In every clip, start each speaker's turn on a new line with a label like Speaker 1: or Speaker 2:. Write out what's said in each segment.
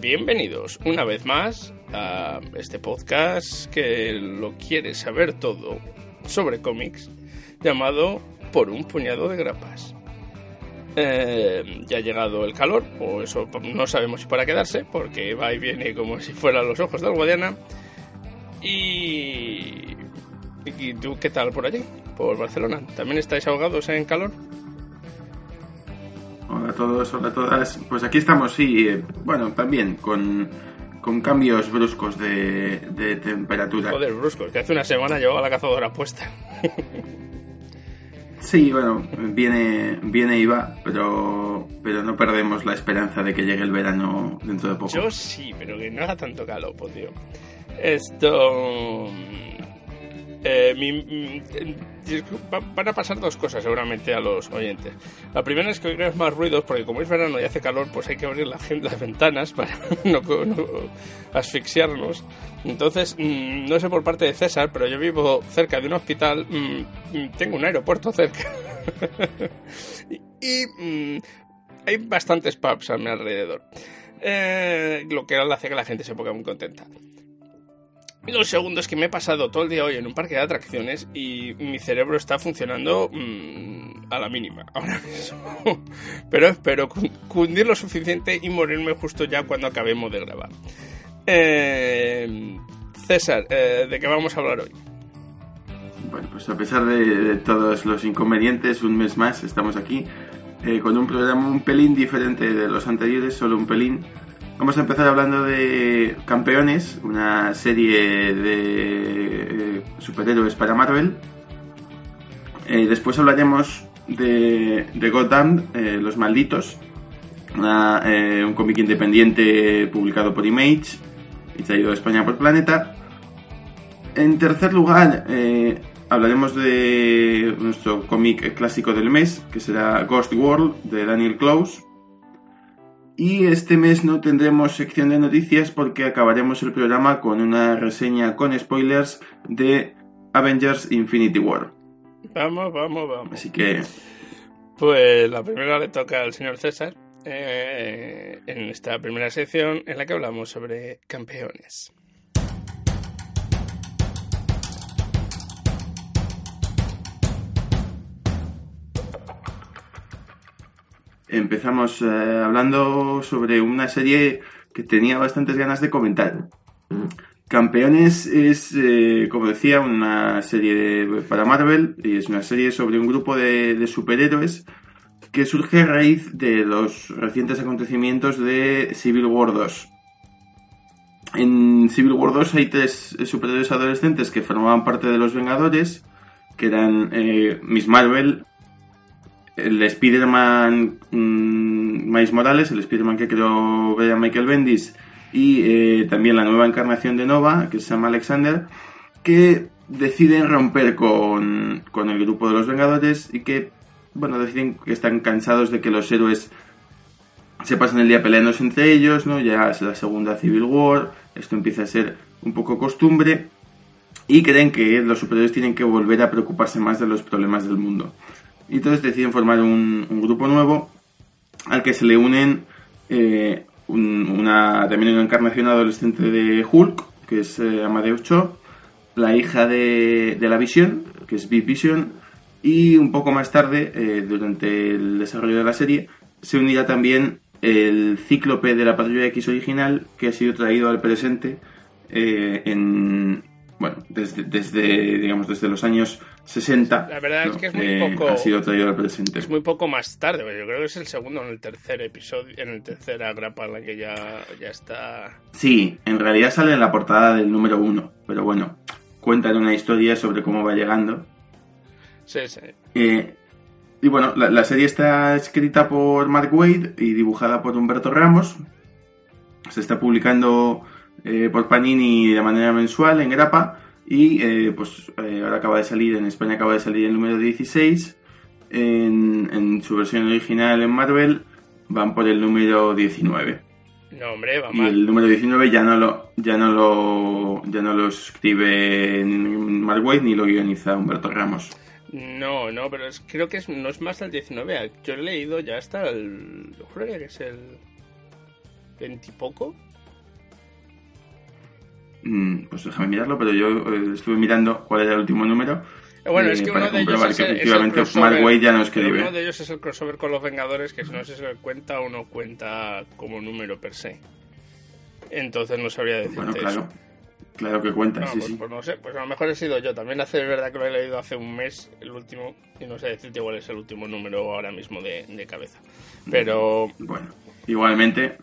Speaker 1: Bienvenidos una vez más a este podcast que lo quiere saber todo sobre cómics llamado Por un puñado de grapas. Eh, ya ha llegado el calor, o eso no sabemos si para quedarse, porque va y viene como si fueran los ojos del Guadiana. Y... ¿Y tú qué tal por allí? Por Barcelona. ¿También estáis ahogados en calor?
Speaker 2: Hola a todos, hola a todas. Pues aquí estamos, sí, eh, bueno, también con, con cambios bruscos de, de temperatura.
Speaker 1: Joder, bruscos, que hace una semana llevaba la cazadora puesta.
Speaker 2: Sí, bueno, viene, viene y va, pero, pero no perdemos la esperanza de que llegue el verano dentro de poco.
Speaker 1: Yo sí, pero que no haga tanto calor, pues, tío. Esto... Eh, mi- eh, va- van a pasar dos cosas seguramente a los oyentes. La primera es que oiremos más ruidos porque como es verano y hace calor, pues hay que abrir la las ventanas para no, asfixiarnos. Entonces, mm, no sé por parte de César, pero yo vivo cerca de un hospital, mm, mm, tengo un aeropuerto cerca. y mm, hay bastantes pubs a mi alrededor. Eh, lo que hace que la gente se ponga muy contenta. Lo segundo es que me he pasado todo el día hoy en un parque de atracciones y mi cerebro está funcionando mm, a la mínima ahora mismo. Pero espero cun- cundir lo suficiente y morirme justo ya cuando acabemos de grabar. Eh, César, ¿de qué vamos a hablar hoy?
Speaker 2: Bueno, pues a pesar de, de todos los inconvenientes, un mes más estamos aquí eh, con un programa un pelín diferente de los anteriores, solo un pelín. Vamos a empezar hablando de Campeones, una serie de eh, superhéroes para Marvel. Eh, después hablaremos de, de Gotham, eh, Los Malditos, un cómic independiente publicado por Image y traído a España por Planeta. En tercer lugar, hablaremos de nuestro cómic clásico del mes, que será Ghost World, de Daniel Close. Y este mes no tendremos sección de noticias porque acabaremos el programa con una reseña con spoilers de Avengers Infinity War.
Speaker 1: Vamos, vamos, vamos.
Speaker 2: Así que,
Speaker 1: Pues la primera le toca al señor César eh, en esta primera sección en la que hablamos sobre campeones.
Speaker 2: Empezamos eh, hablando sobre una serie que tenía bastantes ganas de comentar. Campeones es, eh, como decía, una serie para Marvel y es una serie sobre un grupo de, superhéroes que surge a raíz de los recientes acontecimientos de Civil War 2. En Civil War 2 hay tres eh, superhéroes adolescentes que formaban parte de los Vengadores, que eran Miss Marvel, el Spider-Man mm, Miles Morales, el Spider-Man que creó Michael Bendis, y eh, también la nueva encarnación de Nova, que es Sam Alexander, que deciden romper con, con el grupo de los Vengadores y que, bueno, deciden que están cansados de que los héroes se pasan el día peleándose entre ellos, ¿no? Ya es la segunda Civil War, esto empieza a ser un poco costumbre, y creen que los superhéroes tienen que volver a preocuparse más de los problemas del mundo. Y entonces deciden formar un, un grupo nuevo al que se le unen eh, un- una, también una encarnación adolescente de Hulk, que es eh, Amadeus Cho, la hija de, de la Visión, que es Big Vision, y un poco más tarde, eh, durante el desarrollo de la serie, se unirá también el cíclope de la Patrulla X original, que ha sido traído al presente eh, en, bueno, desde, desde, digamos, desde los años 60.
Speaker 1: La verdad es que es muy
Speaker 2: Eh,
Speaker 1: poco-
Speaker 2: Ha sido traído al presente.
Speaker 1: Es muy poco más tarde, pero yo creo que es el segundo en el tercer episodio, en el tercera grapa en la que ya, ya está.
Speaker 2: Sí, en realidad sale en la portada del número uno, pero bueno, cuentan una historia sobre cómo va llegando.
Speaker 1: Sí, sí.
Speaker 2: Eh, y bueno, la, la serie está escrita por Mark Wade y dibujada por Humberto Ramos. se está publicando eh, por Panini de manera mensual en grapa y eh, pues eh, ahora acaba de salir, en España acaba de salir el número 16, en, en su versión original en Marvel van por el número 19.
Speaker 1: No, hombre, va
Speaker 2: Y
Speaker 1: mal.
Speaker 2: el número 19 ya no lo, ya no lo, ya no lo escribe Mark Waid ni lo guioniza Humberto Ramos.
Speaker 1: No, no, pero es- creo que es, no es más el 19. Yo he leído ya hasta el. Yo juraría que es el. 20 y poco.
Speaker 2: Mm, Pues déjame mirarlo, pero yo eh, estuve mirando cuál era el último número.
Speaker 1: Eh, Bueno, es que uno de ellos es
Speaker 2: que
Speaker 1: el, es el
Speaker 2: efectivamente
Speaker 1: crossover.
Speaker 2: Mark Waid ya no escribe.
Speaker 1: Uno de ellos es el crossover con los Vengadores, que no sé si cuenta o no cuenta como número per se. Entonces no sabría decirte
Speaker 2: Bueno,
Speaker 1: eso.
Speaker 2: claro. Claro que cuenta,
Speaker 1: No,
Speaker 2: sí,
Speaker 1: pues,
Speaker 2: sí.
Speaker 1: pues no sé, pues a lo mejor he sido yo. También hace es verdad que lo he leído hace un mes, el último, y no sé decirte cuál es el último número ahora mismo de, de cabeza. Pero
Speaker 2: Bueno, igualmente,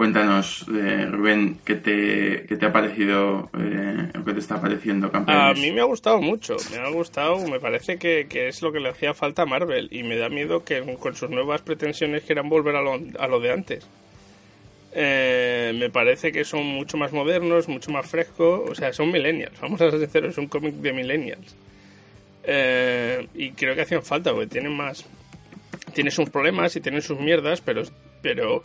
Speaker 2: cuéntanos, eh, Rubén, ¿qué te, qué te ha parecido, eh, qué te está pareciendo
Speaker 1: a
Speaker 2: campeones?
Speaker 1: mí me ha gustado mucho, me ha gustado, me parece que, que es lo que le hacía falta a Marvel, y me da miedo que con sus nuevas pretensiones quieran volver a lo, a lo de antes. Eh, me parece que son mucho más modernos, mucho más frescos, o sea, son millennials, vamos a ser sinceros, es un cómic de millennials. Eh, y creo que hacían falta, porque tienen más. Tiene sus problemas y tienen sus mierdas, pero. pero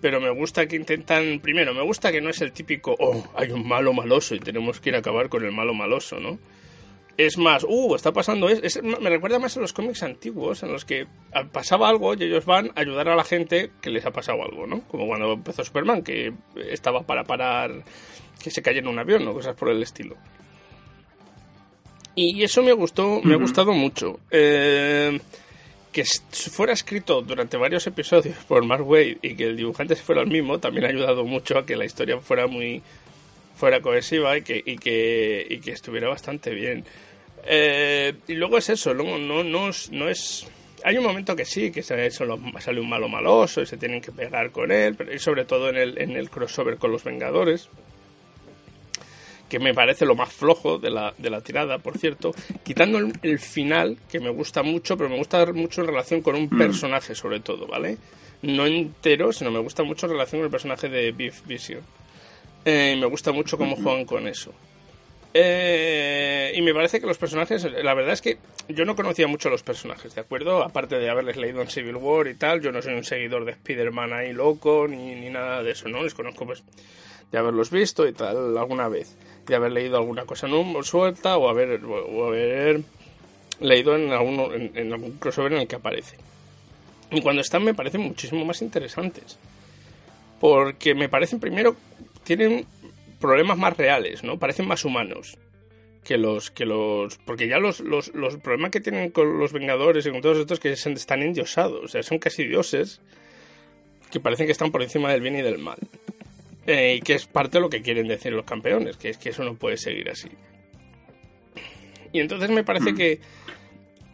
Speaker 1: pero me gusta que intentan. Primero, me gusta que no es el típico. Oh, hay un malo maloso y tenemos que ir a acabar con el malo maloso, ¿no? Es más, uh, está pasando. Es, es- me recuerda más a los cómics antiguos en los que ah, pasaba algo y ellos van a ayudar a la gente que les ha pasado algo, ¿no? Como cuando empezó Superman, que estaba para parar que se cayera un avión o cosas por el estilo. Y eso me gustó, me ha gustado mucho. Eh, que fuera escrito durante varios episodios por Mark Waid y que el dibujante fuera el mismo también ha ayudado mucho a que la historia fuera muy fuera cohesiva y que, y que, y que estuviera bastante bien. Eh, y luego es eso, luego no, no, no es... Hay un momento que sí, que sale un malo maloso y se tienen que pegar con él, pero y sobre todo en el, en el crossover con los Vengadores que me parece lo más flojo de la, de la tirada, por cierto, quitando el, el final, que me gusta mucho, pero me gusta mucho en relación con un personaje, sobre todo, ¿vale? No entero, sino me gusta mucho en relación con el personaje de Beef Vision. Eh, me gusta mucho cómo juegan con eso. Eh, y me parece que los personajes, la verdad es que yo no conocía mucho los personajes, ¿de acuerdo? Aparte de haberles leído en Civil War y tal, yo no soy un seguidor de Spider-Man ahí loco, ni, ni nada de eso, ¿no? Les conozco pues de haberlos visto y tal alguna vez, de haber leído alguna cosa no suelta o haber, o haber leído en, alguno, en, algún crossover en el que aparece. Y cuando están me parecen muchísimo más interesantes. Porque me parecen primero, tienen problemas más reales, ¿no? Parecen más humanos que los que los porque ya los, los, los problemas que tienen con los Vengadores y con todos estos que están endiosados, o sea, son casi dioses que parecen que están por encima del bien y del mal. Eh, y que es parte de lo que quieren decir los campeones, que es que eso no puede seguir así. Y entonces me parece que,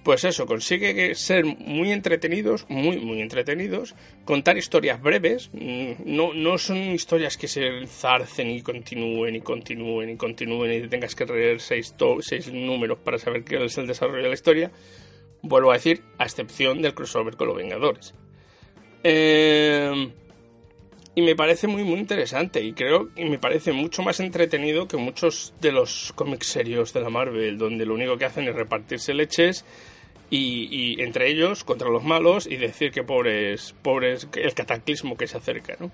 Speaker 1: pues eso, consigue ser muy entretenidos, muy, muy entretenidos, contar historias breves, mm, no, no son historias que se enzarcen y continúen y continúen y continúen y tengas que leer seis, to- seis números para saber qué es el desarrollo de la historia. Vuelvo a decir, a excepción del crossover con los Vengadores. Eh, y me parece muy muy interesante y creo y me parece mucho más entretenido que muchos de los cómics serios de la Marvel donde lo único que hacen es repartirse leches y, y entre ellos contra los malos y decir que pobres pobres que el cataclismo que se acerca ¿no?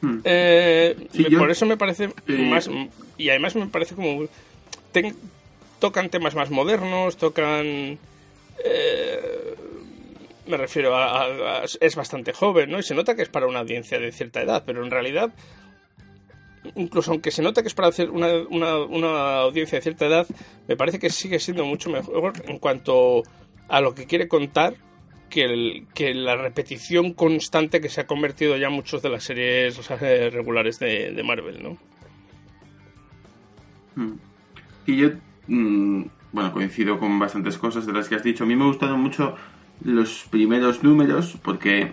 Speaker 2: Hmm.
Speaker 1: Eh,
Speaker 2: Sí,
Speaker 1: me-
Speaker 2: yo-
Speaker 1: por eso me parece
Speaker 2: eh,
Speaker 1: más y además me parece como ten- tocan temas más modernos tocan eh, me refiero a, es bastante joven, ¿no? Y se nota que es para una audiencia de cierta edad, pero en realidad, incluso aunque se nota que es para una, una, una audiencia de cierta edad, me parece que sigue siendo mucho mejor en cuanto a lo que quiere contar que, el- que la repetición constante que se ha convertido ya muchos de las series regulares de, Marvel, ¿no?
Speaker 2: Mm. Y yo, mm, bueno, coincido con bastantes cosas de las que has dicho. A mí me gustaron mucho los primeros números porque,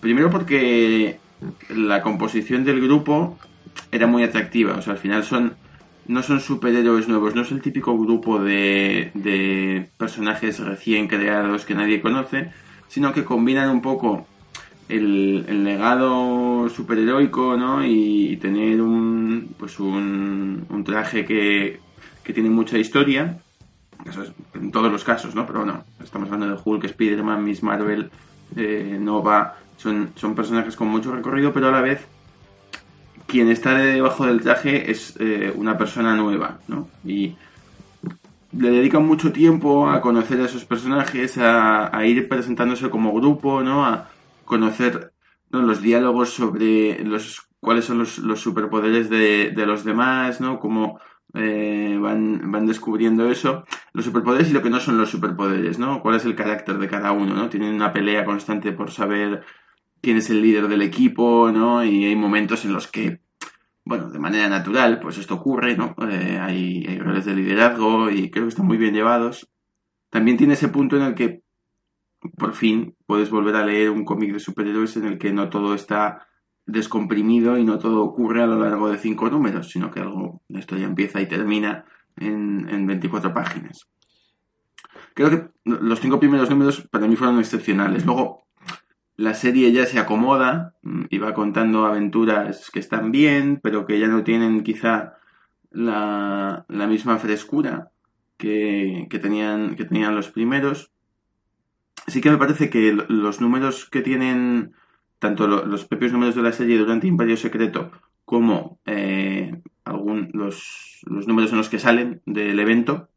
Speaker 2: primero porque la composición del grupo era muy atractiva. O sea, al final son, no son superhéroes nuevos, no es el típico grupo de, de personajes recién creados que nadie conoce, sino que combinan un poco el, el legado superheroico, ¿no? Y, tener un, pues un, un traje que, que tiene mucha historia. Eso es en todos los casos, ¿no? Pero bueno, estamos hablando de Hulk, Spider-Man, Miss Marvel, eh, Nova. Son, son personajes con mucho recorrido, pero a la vez quien está debajo del traje es eh, una persona nueva, ¿no? Y le dedican mucho tiempo a conocer a esos personajes, a, a ir presentándose como grupo, ¿no? A, conocer los diálogos sobre los cuáles son los, los superpoderes de, de, los demás, ¿no? Cómo eh, van, van descubriendo eso. Los superpoderes y lo que no son los superpoderes, ¿no? Cuál es el carácter de cada uno, ¿no? Tienen una pelea constante por saber quién es el líder del equipo, ¿no? Y hay momentos en los que, bueno, de manera natural, pues esto ocurre, ¿no? Eh, hay, hay roles de liderazgo y creo que están muy bien llevados. También tiene ese punto en el que por fin puedes volver a leer un cómic de superhéroes en el que no todo está descomprimido y no todo ocurre a lo largo de cinco números, sino que algo, la historia empieza y termina en, en 24 páginas. Creo que los cinco primeros números para mí fueron excepcionales. Luego la serie ya se acomoda y va contando aventuras que están bien, pero que ya no tienen quizá la, la misma frescura que, que, tenían, que tenían los primeros sí que me parece que los números que tienen tanto los propios números de la serie durante Imperio Secreto como eh, algún, los, los, números en los que salen del evento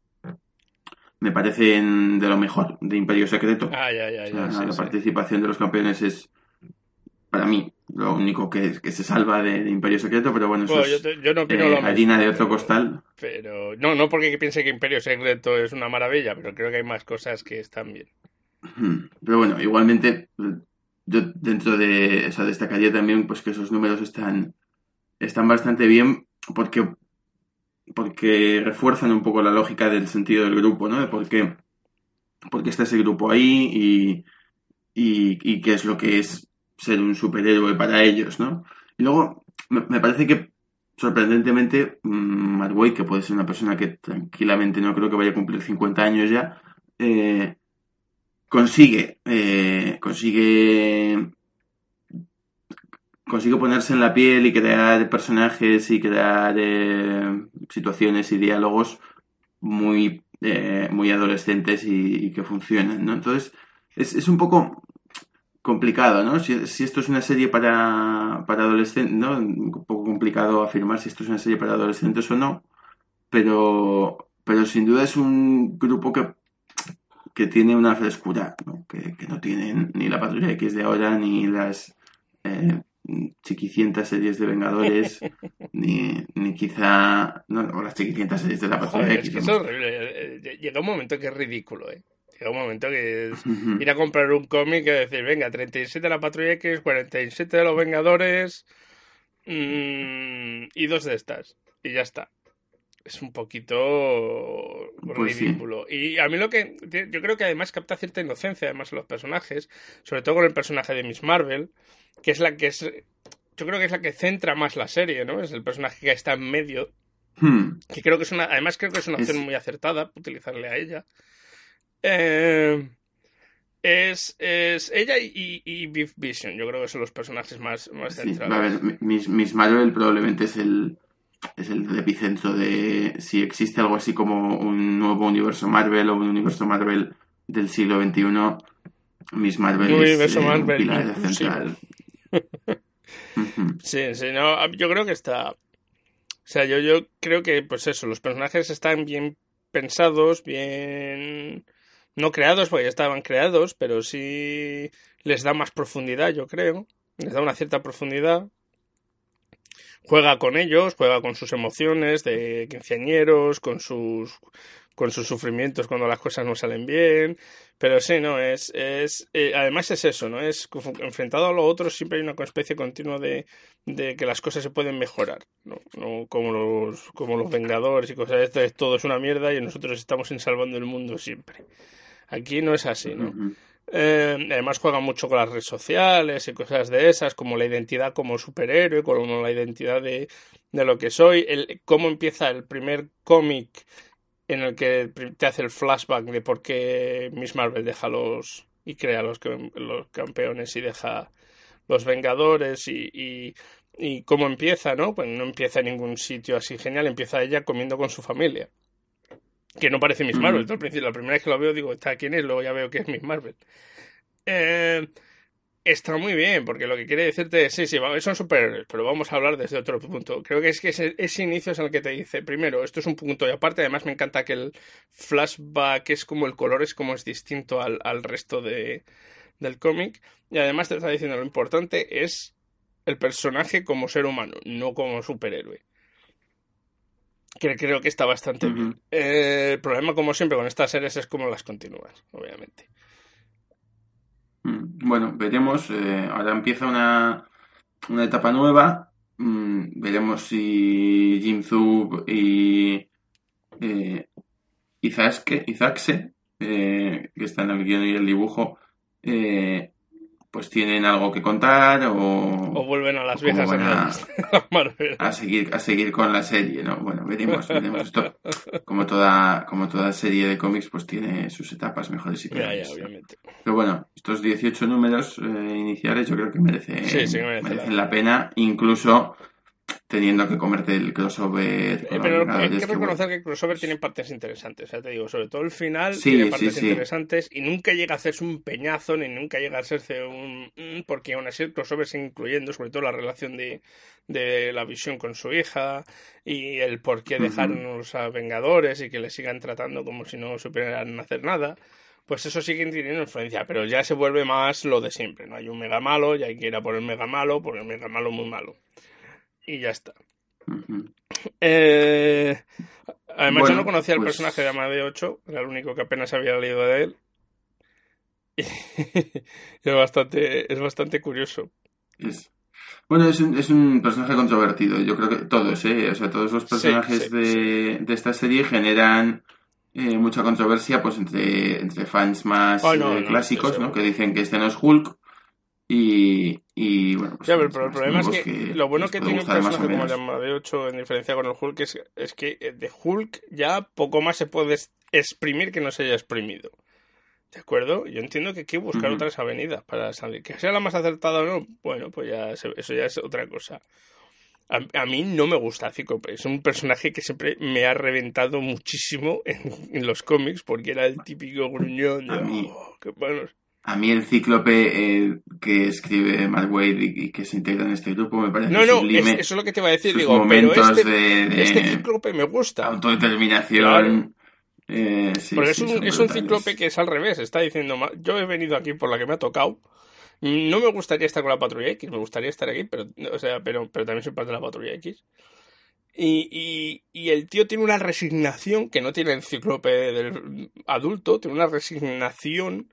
Speaker 2: me parecen de lo mejor de Imperio Secreto.
Speaker 1: Ah,
Speaker 2: o sea, sí, la sí. participación de los campeones es para mí lo único que, que se salva de, de, Imperio Secreto, pero bueno, eso
Speaker 1: bueno,
Speaker 2: es
Speaker 1: yo, no
Speaker 2: eh, harina de otro costal.
Speaker 1: Pero no, no porque piense que Imperio Secreto es una maravilla, pero creo que hay más cosas que están bien.
Speaker 2: Pero bueno, igualmente, yo dentro de, o sea, destacaría también pues que esos números están, están bastante bien porque, porque refuerzan un poco la lógica del sentido del grupo, ¿no? De por qué, por qué está ese grupo ahí y, y, qué es lo que es ser un superhéroe para ellos, ¿no? Y luego, me, parece que sorprendentemente, Matt Wade, que puede ser una persona que tranquilamente no creo que vaya a cumplir 50 años ya, eh, consigue, eh, consigue, consigue ponerse en la piel y crear personajes y crear eh, situaciones y diálogos muy, eh, muy adolescentes y, que funcionan, ¿no? Entonces, es, es un poco complicado, ¿no? Si, si, esto es una serie para, para adolescentes, ¿no? Un poco complicado afirmar si esto es una serie para adolescentes o no, pero, pero sin duda es un grupo que que tiene una frescura, ¿no? Que, que, no tienen ni la Patrulla X de ahora, ni las eh, chiquicientas series de Vengadores, ni, ni quizá. No, o las chiquicientas series de la Patrulla
Speaker 1: Joder,
Speaker 2: X.
Speaker 1: Es que es horrible. Llega un momento que es ridículo, ¿eh? Llega un momento que es ir a comprar un cómic y decir, venga, 37 de la Patrulla X, 47 de los Vengadores mmm, y dos de estas. Y ya está es un poquito pues ridículo. Sí. Y a mí lo que. Yo creo que además capta cierta inocencia, además, en los personajes, sobre todo con el personaje de Miss Marvel, que es la que es. Yo creo que es la que centra más la serie, ¿no? Es el personaje que está en medio.
Speaker 2: Hmm.
Speaker 1: Que creo que es una. Además, creo que es una opción es... muy acertada utilizarle a ella. Eh, es, es ella y, y, Beef Vision, yo creo que son los personajes más, más centrales.
Speaker 2: Sí, a ver, Miss, Miss Marvel probablemente es el es el epicentro de si existe algo así como un nuevo universo Marvel o un universo Marvel del siglo XXI. Miss Marvel
Speaker 1: un
Speaker 2: es
Speaker 1: eh, Marvel
Speaker 2: pilar central.
Speaker 1: sí, sí, no, yo creo que está. O sea, yo, yo creo que, pues eso, los personajes están bien pensados, bien. No creados, porque ya estaban creados, pero sí les da más profundidad, yo creo. Les da una cierta profundidad juega con ellos, juega con sus emociones de quinceañeros, con sus con sus sufrimientos cuando las cosas no salen bien, pero sí, no, es, es eh, además es eso, ¿no? Es enfrentado a lo otro siempre hay una especie continua de, de que las cosas se pueden mejorar, ¿no? no como los como los Vengadores y cosas de estas, todo es una mierda y nosotros estamos en salvando el mundo siempre. Aquí no es así, ¿no? Eh, además juega mucho con las redes sociales y cosas de esas, como la identidad como superhéroe, como la identidad de, de lo que soy, el, cómo empieza el primer cómic en el que te hace el flashback de por qué Miss Marvel deja los y crea los, los campeones y deja los Vengadores y, y, cómo empieza, ¿no? Pues no empieza en ningún sitio así genial, empieza ella comiendo con su familia. Que no parece Miss Marvel. Al principio, la primera vez que lo veo digo, ¿está quién es? Luego ya veo que es Miss Marvel. Eh, está muy bien, porque lo que quiere decirte es, sí, sí, son superhéroes, pero vamos a hablar desde otro punto. Creo que es que ese, inicio es el que te dice, primero, esto es un punto y aparte, además me encanta que el flashback es como el color es como es distinto al, al resto de, del cómic, y además te está diciendo lo importante es el personaje como ser humano, no como superhéroe. Que creo que está bastante bien. Eh, el problema, como siempre, con estas series es cómo las continúas, obviamente.
Speaker 2: Mm, bueno, veremos. Eh, ahora empieza una, una etapa nueva. Mm, veremos si Jim Zub y eh, Izaxe, eh, que está en el guion y el dibujo, eh, pues tienen algo que contar o,
Speaker 1: o vuelven a las viejas
Speaker 2: a, seguir a seguir con la serie no bueno veremos veremos. Esto como toda como toda serie de cómics pues tiene sus etapas mejores y peores.
Speaker 1: obviamente.
Speaker 2: pero bueno estos 18 números eh, iniciales yo creo que merecen, merecen la pena. Incluso teniendo que comerte el crossover.
Speaker 1: Eh, pero hay que reconocer que, el crossover tiene partes interesantes, ya te digo, sobre todo el final tiene partes interesantes y nunca llega a hacerse un peñazo ni nunca llega a hacerse un... Mm, porque aún así el crossover sigue incluyendo sobre todo la relación de, de la visión con su hija y el por qué dejarnos a Vengadores y que le sigan tratando como si no supieran hacer nada pues eso sigue teniendo influencia, pero ya se vuelve más lo de siempre, ¿no? Hay un mega malo y hay que ir a por el mega malo, por el mega malo muy malo y ya está. Eh, además, yo no conocía el pues personaje de Amadeo 8, era el único que apenas había leído de él. es, bastante, es bastante curioso.
Speaker 2: Bueno, es un, es un personaje controvertido. Yo creo que todos, ¿eh? O sea, todos los personajes de, de, esta serie generan eh, mucha controversia pues entre, entre fans más eh, clásicos, ¿no? Que dicen que este no es Hulk y, y bueno, pues,
Speaker 1: pero, el problema es que, lo bueno que tiene un personaje como el de 8 en diferencia con el Hulk es, es que de Hulk ya poco más se puede exprimir que no se haya exprimido. ¿De acuerdo? Yo entiendo que hay que buscar otras avenidas para salir. Que sea la más acertada o no, bueno, pues ya eso ya es otra cosa. A, mí no me gusta Cíclope. Es un personaje que siempre me ha reventado muchísimo en, los cómics porque era el típico gruñón de,
Speaker 2: a mí, oh, bueno, a mí el cíclope eh, que escribe Matt Wade y, que se integra en este grupo me parece
Speaker 1: No, no, eso es lo que te iba a decir. Digo, pero este, de, este cíclope me gusta.
Speaker 2: Autodeterminación. Eh,
Speaker 1: Porque es un, es un cíclope que es al revés. Está diciendo, yo he venido aquí por la que me ha tocado. No me gustaría estar con la patrulla X, me gustaría estar aquí, pero, o sea, pero, pero también soy parte de la patrulla X. Y, y, y, el tío tiene una resignación que no tiene el cíclope del adulto, tiene una resignación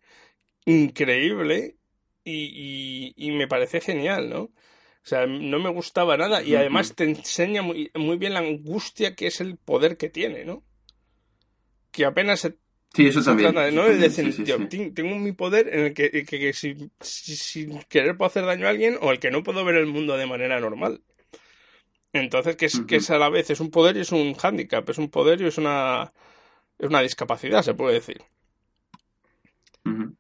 Speaker 1: increíble y, y, me parece genial, ¿no? O sea, no me gustaba nada y además te enseña muy, muy bien la angustia que es el poder que tiene, ¿no? Que apenas se
Speaker 2: Sí, eso también.
Speaker 1: ¿no? tengo mi poder en el que, que, si, sin querer puedo hacer daño a alguien o el que no puedo ver el mundo de manera normal. Entonces, que es, que es a la vez es un poder y es un hándicap, es un poder y es una, es una discapacidad, se puede decir.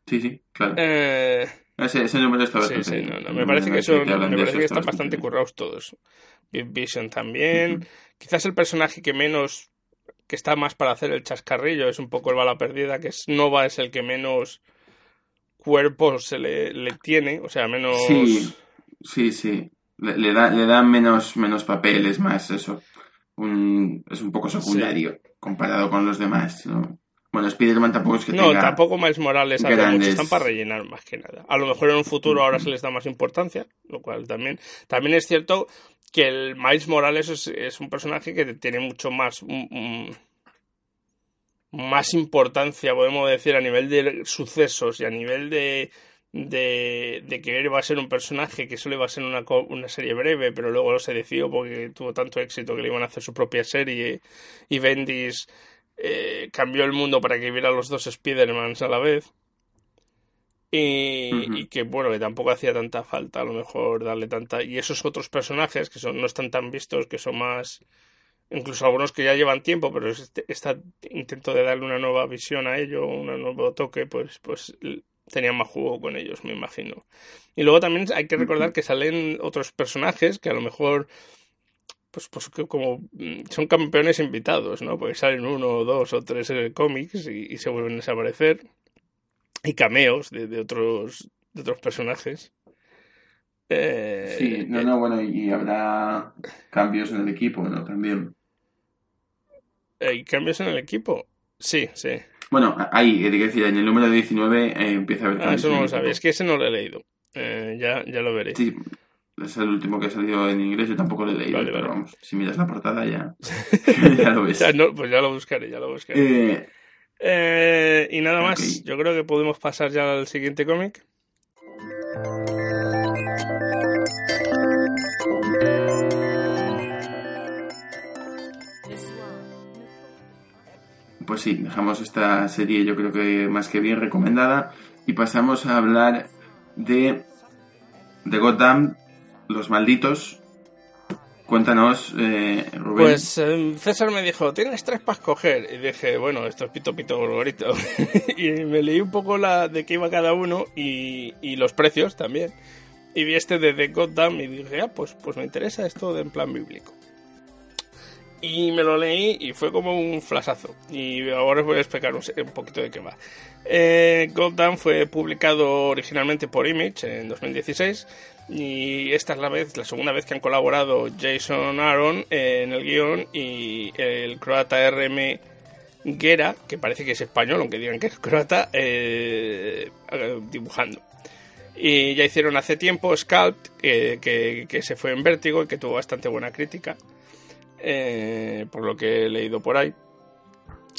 Speaker 2: Sí, sí, claro. Eh, ese, número está bastante.
Speaker 1: Sí, sí, me parece que, son, me parece que están bastante currados todos. Vision también. Quizás el personaje que menos. que está más para hacer el chascarrillo es un poco el bala perdida, que es Nova es el que menos cuerpo se le, le tiene, o sea, menos.
Speaker 2: Sí, sí, sí. Le, da, le dan menos, menos papeles, más eso. Un, es un poco secundario comparado con los demás, ¿no? Bueno, Spider-Man tampoco es que
Speaker 1: No, tampoco Miles Morales hace mucho, están para rellenar más que nada. A lo mejor en un futuro ahora se les da más importancia, lo cual también... También es cierto que el Miles Morales es, un personaje que tiene mucho más... más importancia, podemos decir, a nivel de sucesos y a nivel de, de, de que él va a ser un personaje que solo iba a ser una, una serie breve, pero luego se decidió porque tuvo tanto éxito que le iban a hacer su propia serie. Y Bendis eh, cambió el mundo para que viera los dos Spider-Mans a la vez. Y, que bueno, que tampoco hacía tanta falta a lo mejor darle tanta. Y esos otros personajes que son, no están tan vistos, que son más. Incluso algunos que ya llevan tiempo, pero este, este intento de darle una nueva visión a ello, un nuevo toque, pues, pues tenían más juego con ellos, me imagino. Y luego también hay que recordar que salen otros personajes que a lo mejor pues, pues como mm, son campeones invitados, ¿no? Porque salen uno, dos o tres cómics y, se vuelven a desaparecer. Y cameos de, de otros de otros personajes.
Speaker 2: Eh, sí, no, no, bueno, y habrá cambios en el equipo, ¿no? También.
Speaker 1: ¿Hay cambios en el equipo? Sí, sí.
Speaker 2: Bueno, ahí, hay que decir, en el número 19 eh, empieza a haber
Speaker 1: cambios. Ah, eso no lo sabía, es que ese no lo he leído. Eh, ya, ya lo veré.
Speaker 2: Sí, es el último que ha salido en inglés, yo tampoco lo he leído, pero vamos, si miras la portada ya, ya lo ves.
Speaker 1: pues ya lo buscaré, ya lo buscaré. y nada más, yo creo que podemos pasar ya al siguiente cómic.
Speaker 2: Pues sí, dejamos esta serie yo creo que más que bien recomendada y pasamos a hablar de, de Gotham, Los Malditos. Cuéntanos, eh, Rubén.
Speaker 1: Pues eh, César me dijo, tienes tres para escoger. Y dije, bueno, esto es pito pito gorgorito. y me leí un poco la de qué iba cada uno y, y los precios también. Y vi este de The Gotham y dije, ah, pues, pues me interesa esto en plan bíblico. Y me lo leí y fue como un flasazo. Y ahora os voy a explicar un, poquito de qué va. Eh, Gotham fue publicado originalmente por Image en 2016 y esta es la vez, la segunda vez que han colaborado Jason Aaron en el guion y el croata RM Guerra, que parece que es español, aunque digan que es croata, eh, dibujando. Y ya hicieron hace tiempo Scalp, que, que, se fue en vértigo y que tuvo bastante buena crítica, eh, por lo que he leído por ahí.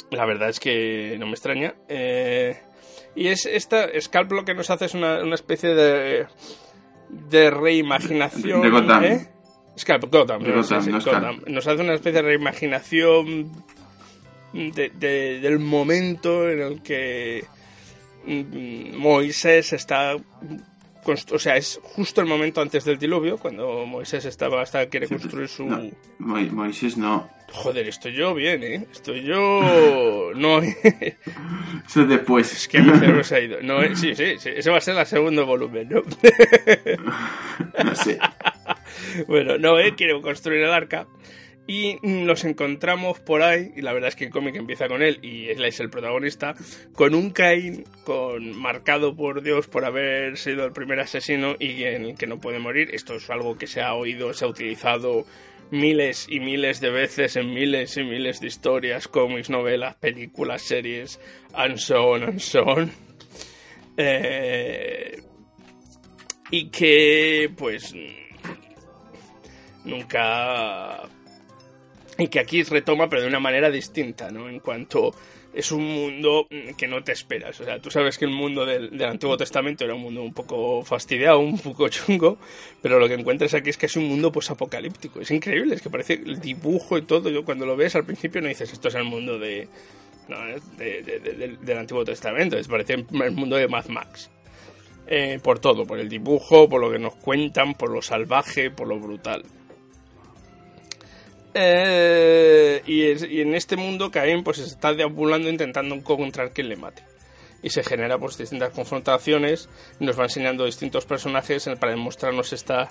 Speaker 1: La verdad es que no me extraña. Eh, y es esta Scalp lo que nos hace es una, una especie de, de reimaginación.
Speaker 2: De Gotham.
Speaker 1: ¿eh? Scalp, Gotham, Nos hace una especie de reimaginación del momento en el que mm, Moisés está o sea, es justo el momento antes del diluvio, cuando Moisés estaba hasta quiere construir su...
Speaker 2: Moisés no.
Speaker 1: Joder, estoy yo bien, ¿eh? Estoy yo... no...
Speaker 2: Eso es después.
Speaker 1: Es que mi cerebro se ha ido. No, eh, sí, sí, sí, ese va a ser el segundo volumen, ¿no?
Speaker 2: no sé.
Speaker 1: bueno, Noé quiere construir el arca y nos encontramos por ahí, y la verdad es que el cómic empieza con él y él es el protagonista, con un Cain con, marcado por Dios por haber sido el primer asesino y en el que no puede morir. Esto es algo que se ha oído, se ha utilizado miles y miles de veces en miles y miles de historias, cómics, novelas, películas, series, and so on, and so on. Eh, y que, pues, nunca y que aquí retoma pero de una manera distinta, ¿no? En cuanto es un mundo que no te esperas. O sea, tú sabes que el mundo del, Antiguo Testamento era un mundo un poco fastidiado, un poco chungo, pero lo que encuentras aquí es que es un mundo pues apocalíptico. Es increíble, es que parece el dibujo y todo. Yo cuando lo ves al principio no dices esto es el mundo de, del Antiguo Testamento, es parece el mundo de Mad Max. Eh, por todo, por el dibujo, por lo que nos cuentan, por lo salvaje, por lo brutal. Eh, y, en este mundo Caín pues está deambulando intentando encontrar quien le mate. Y se genera pues distintas confrontaciones y nos va enseñando distintos personajes para demostrarnos esta,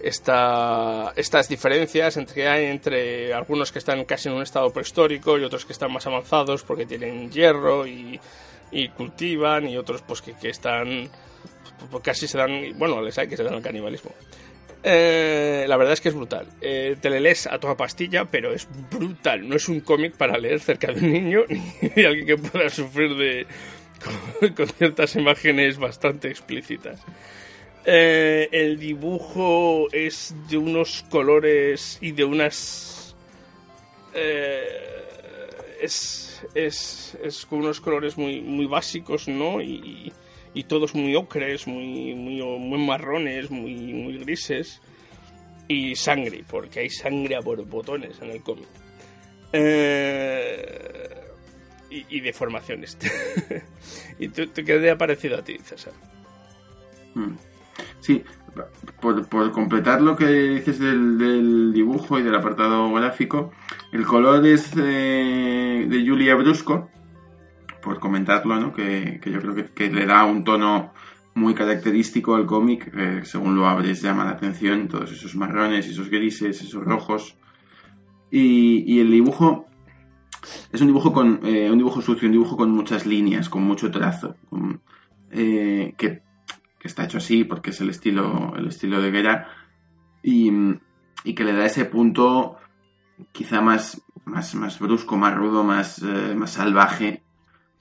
Speaker 1: esta, estas diferencias entre hay entre algunos que están casi en un estado prehistórico y otros que están más avanzados porque tienen hierro y, y cultivan y otros pues que, que están pues, casi se dan bueno les hay que se dan al canibalismo eh, la verdad es que es brutal. Eh, te le lees a toda pastilla, pero es brutal. No es un cómic para leer cerca de un niño ni de alguien que pueda sufrir de con, ciertas imágenes bastante explícitas. Eh, el dibujo es de unos colores y de unas es, es, es, con unos colores muy, muy básicos, ¿no? Y todos muy ocres, muy, muy, muy marrones, muy, muy grises. Y sangre, porque hay sangre a por botones en el cómic. Eh, y, deformaciones. ¿Y tú, qué te ha parecido a ti, César?
Speaker 2: Mm. Sí, por, por, completar lo que dices del, del, dibujo y del apartado gráfico, el color es de, de Julia Brusco, por comentarlo, ¿no? Que, yo creo que, le da un tono muy característico al cómic, según lo abres llama la atención, todos esos marrones, esos grises, esos rojos. Y, el dibujo es un dibujo con eh, un dibujo sucio, un dibujo con muchas líneas, con mucho trazo, eh, que, está hecho así porque es el estilo, el estilo de Guerra y, y que le da ese punto quizá más, más, más brusco, más rudo, más, eh, más salvaje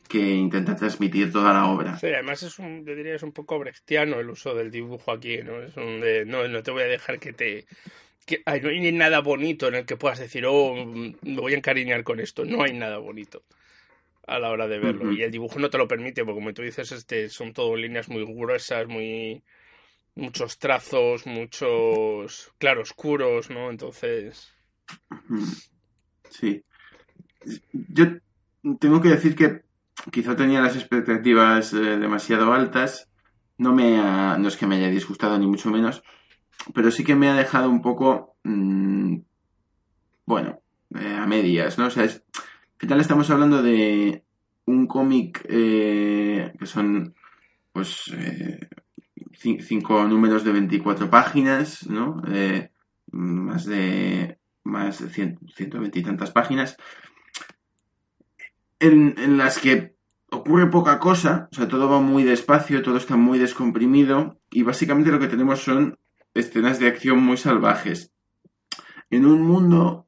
Speaker 2: que intenta transmitir toda la obra.
Speaker 1: Sí, además es un, yo diría, es un poco brechtiano el uso del dibujo aquí, ¿no? Es un de, no, no te voy a dejar que te... Que, no hay nada bonito en el que puedas decir, oh, me voy a encariñar con esto. No hay nada bonito a la hora de verlo. Y el dibujo no te lo permite, porque como tú dices, este, son todo líneas muy gruesas, muy muchos trazos, muchos claroscuros, ¿no? Entonces.
Speaker 2: Sí. Yo tengo que decir que quizá tenía las expectativas eh, demasiado altas. No me no es que me haya disgustado ni mucho menos, pero sí que me ha dejado un poco, mm, bueno, eh, a medias, ¿no? O sea, es, al final estamos hablando de un cómic eh, que son, pues, cinco números de 24 páginas, ¿no? más de más de 120 y tantas páginas, en, las que ocurre poca cosa, o sea, todo va muy despacio, todo está muy descomprimido y básicamente lo que tenemos son escenas de acción muy salvajes. En un mundo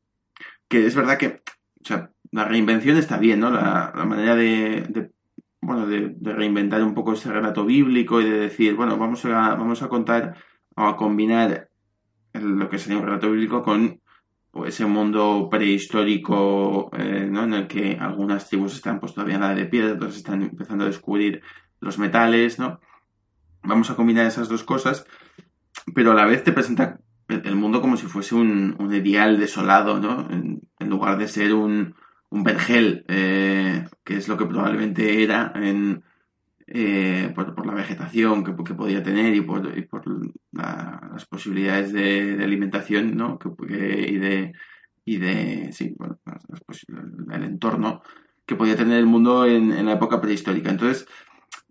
Speaker 2: que es verdad que, o sea, la reinvención está bien, ¿no? La, manera de, bueno, de, reinventar un poco ese relato bíblico y de decir, bueno, vamos a, vamos a contar o a combinar lo que sería un relato bíblico con ese mundo prehistórico eh, ¿no? en el que algunas tribus están pues todavía nada de piedra, otras están empezando a descubrir los metales, ¿no? Vamos a combinar esas dos cosas, pero a la vez te presenta el mundo como si fuese un, un ideal desolado, ¿no? En, lugar de ser un, un vergel, eh, que es lo que probablemente era en, eh, por, la vegetación que, que, podía tener y por, y por las posibilidades de, alimentación ¿no? que, y de, y de sí, bueno, el entorno que podía tener el mundo en, en la época prehistórica. Entonces,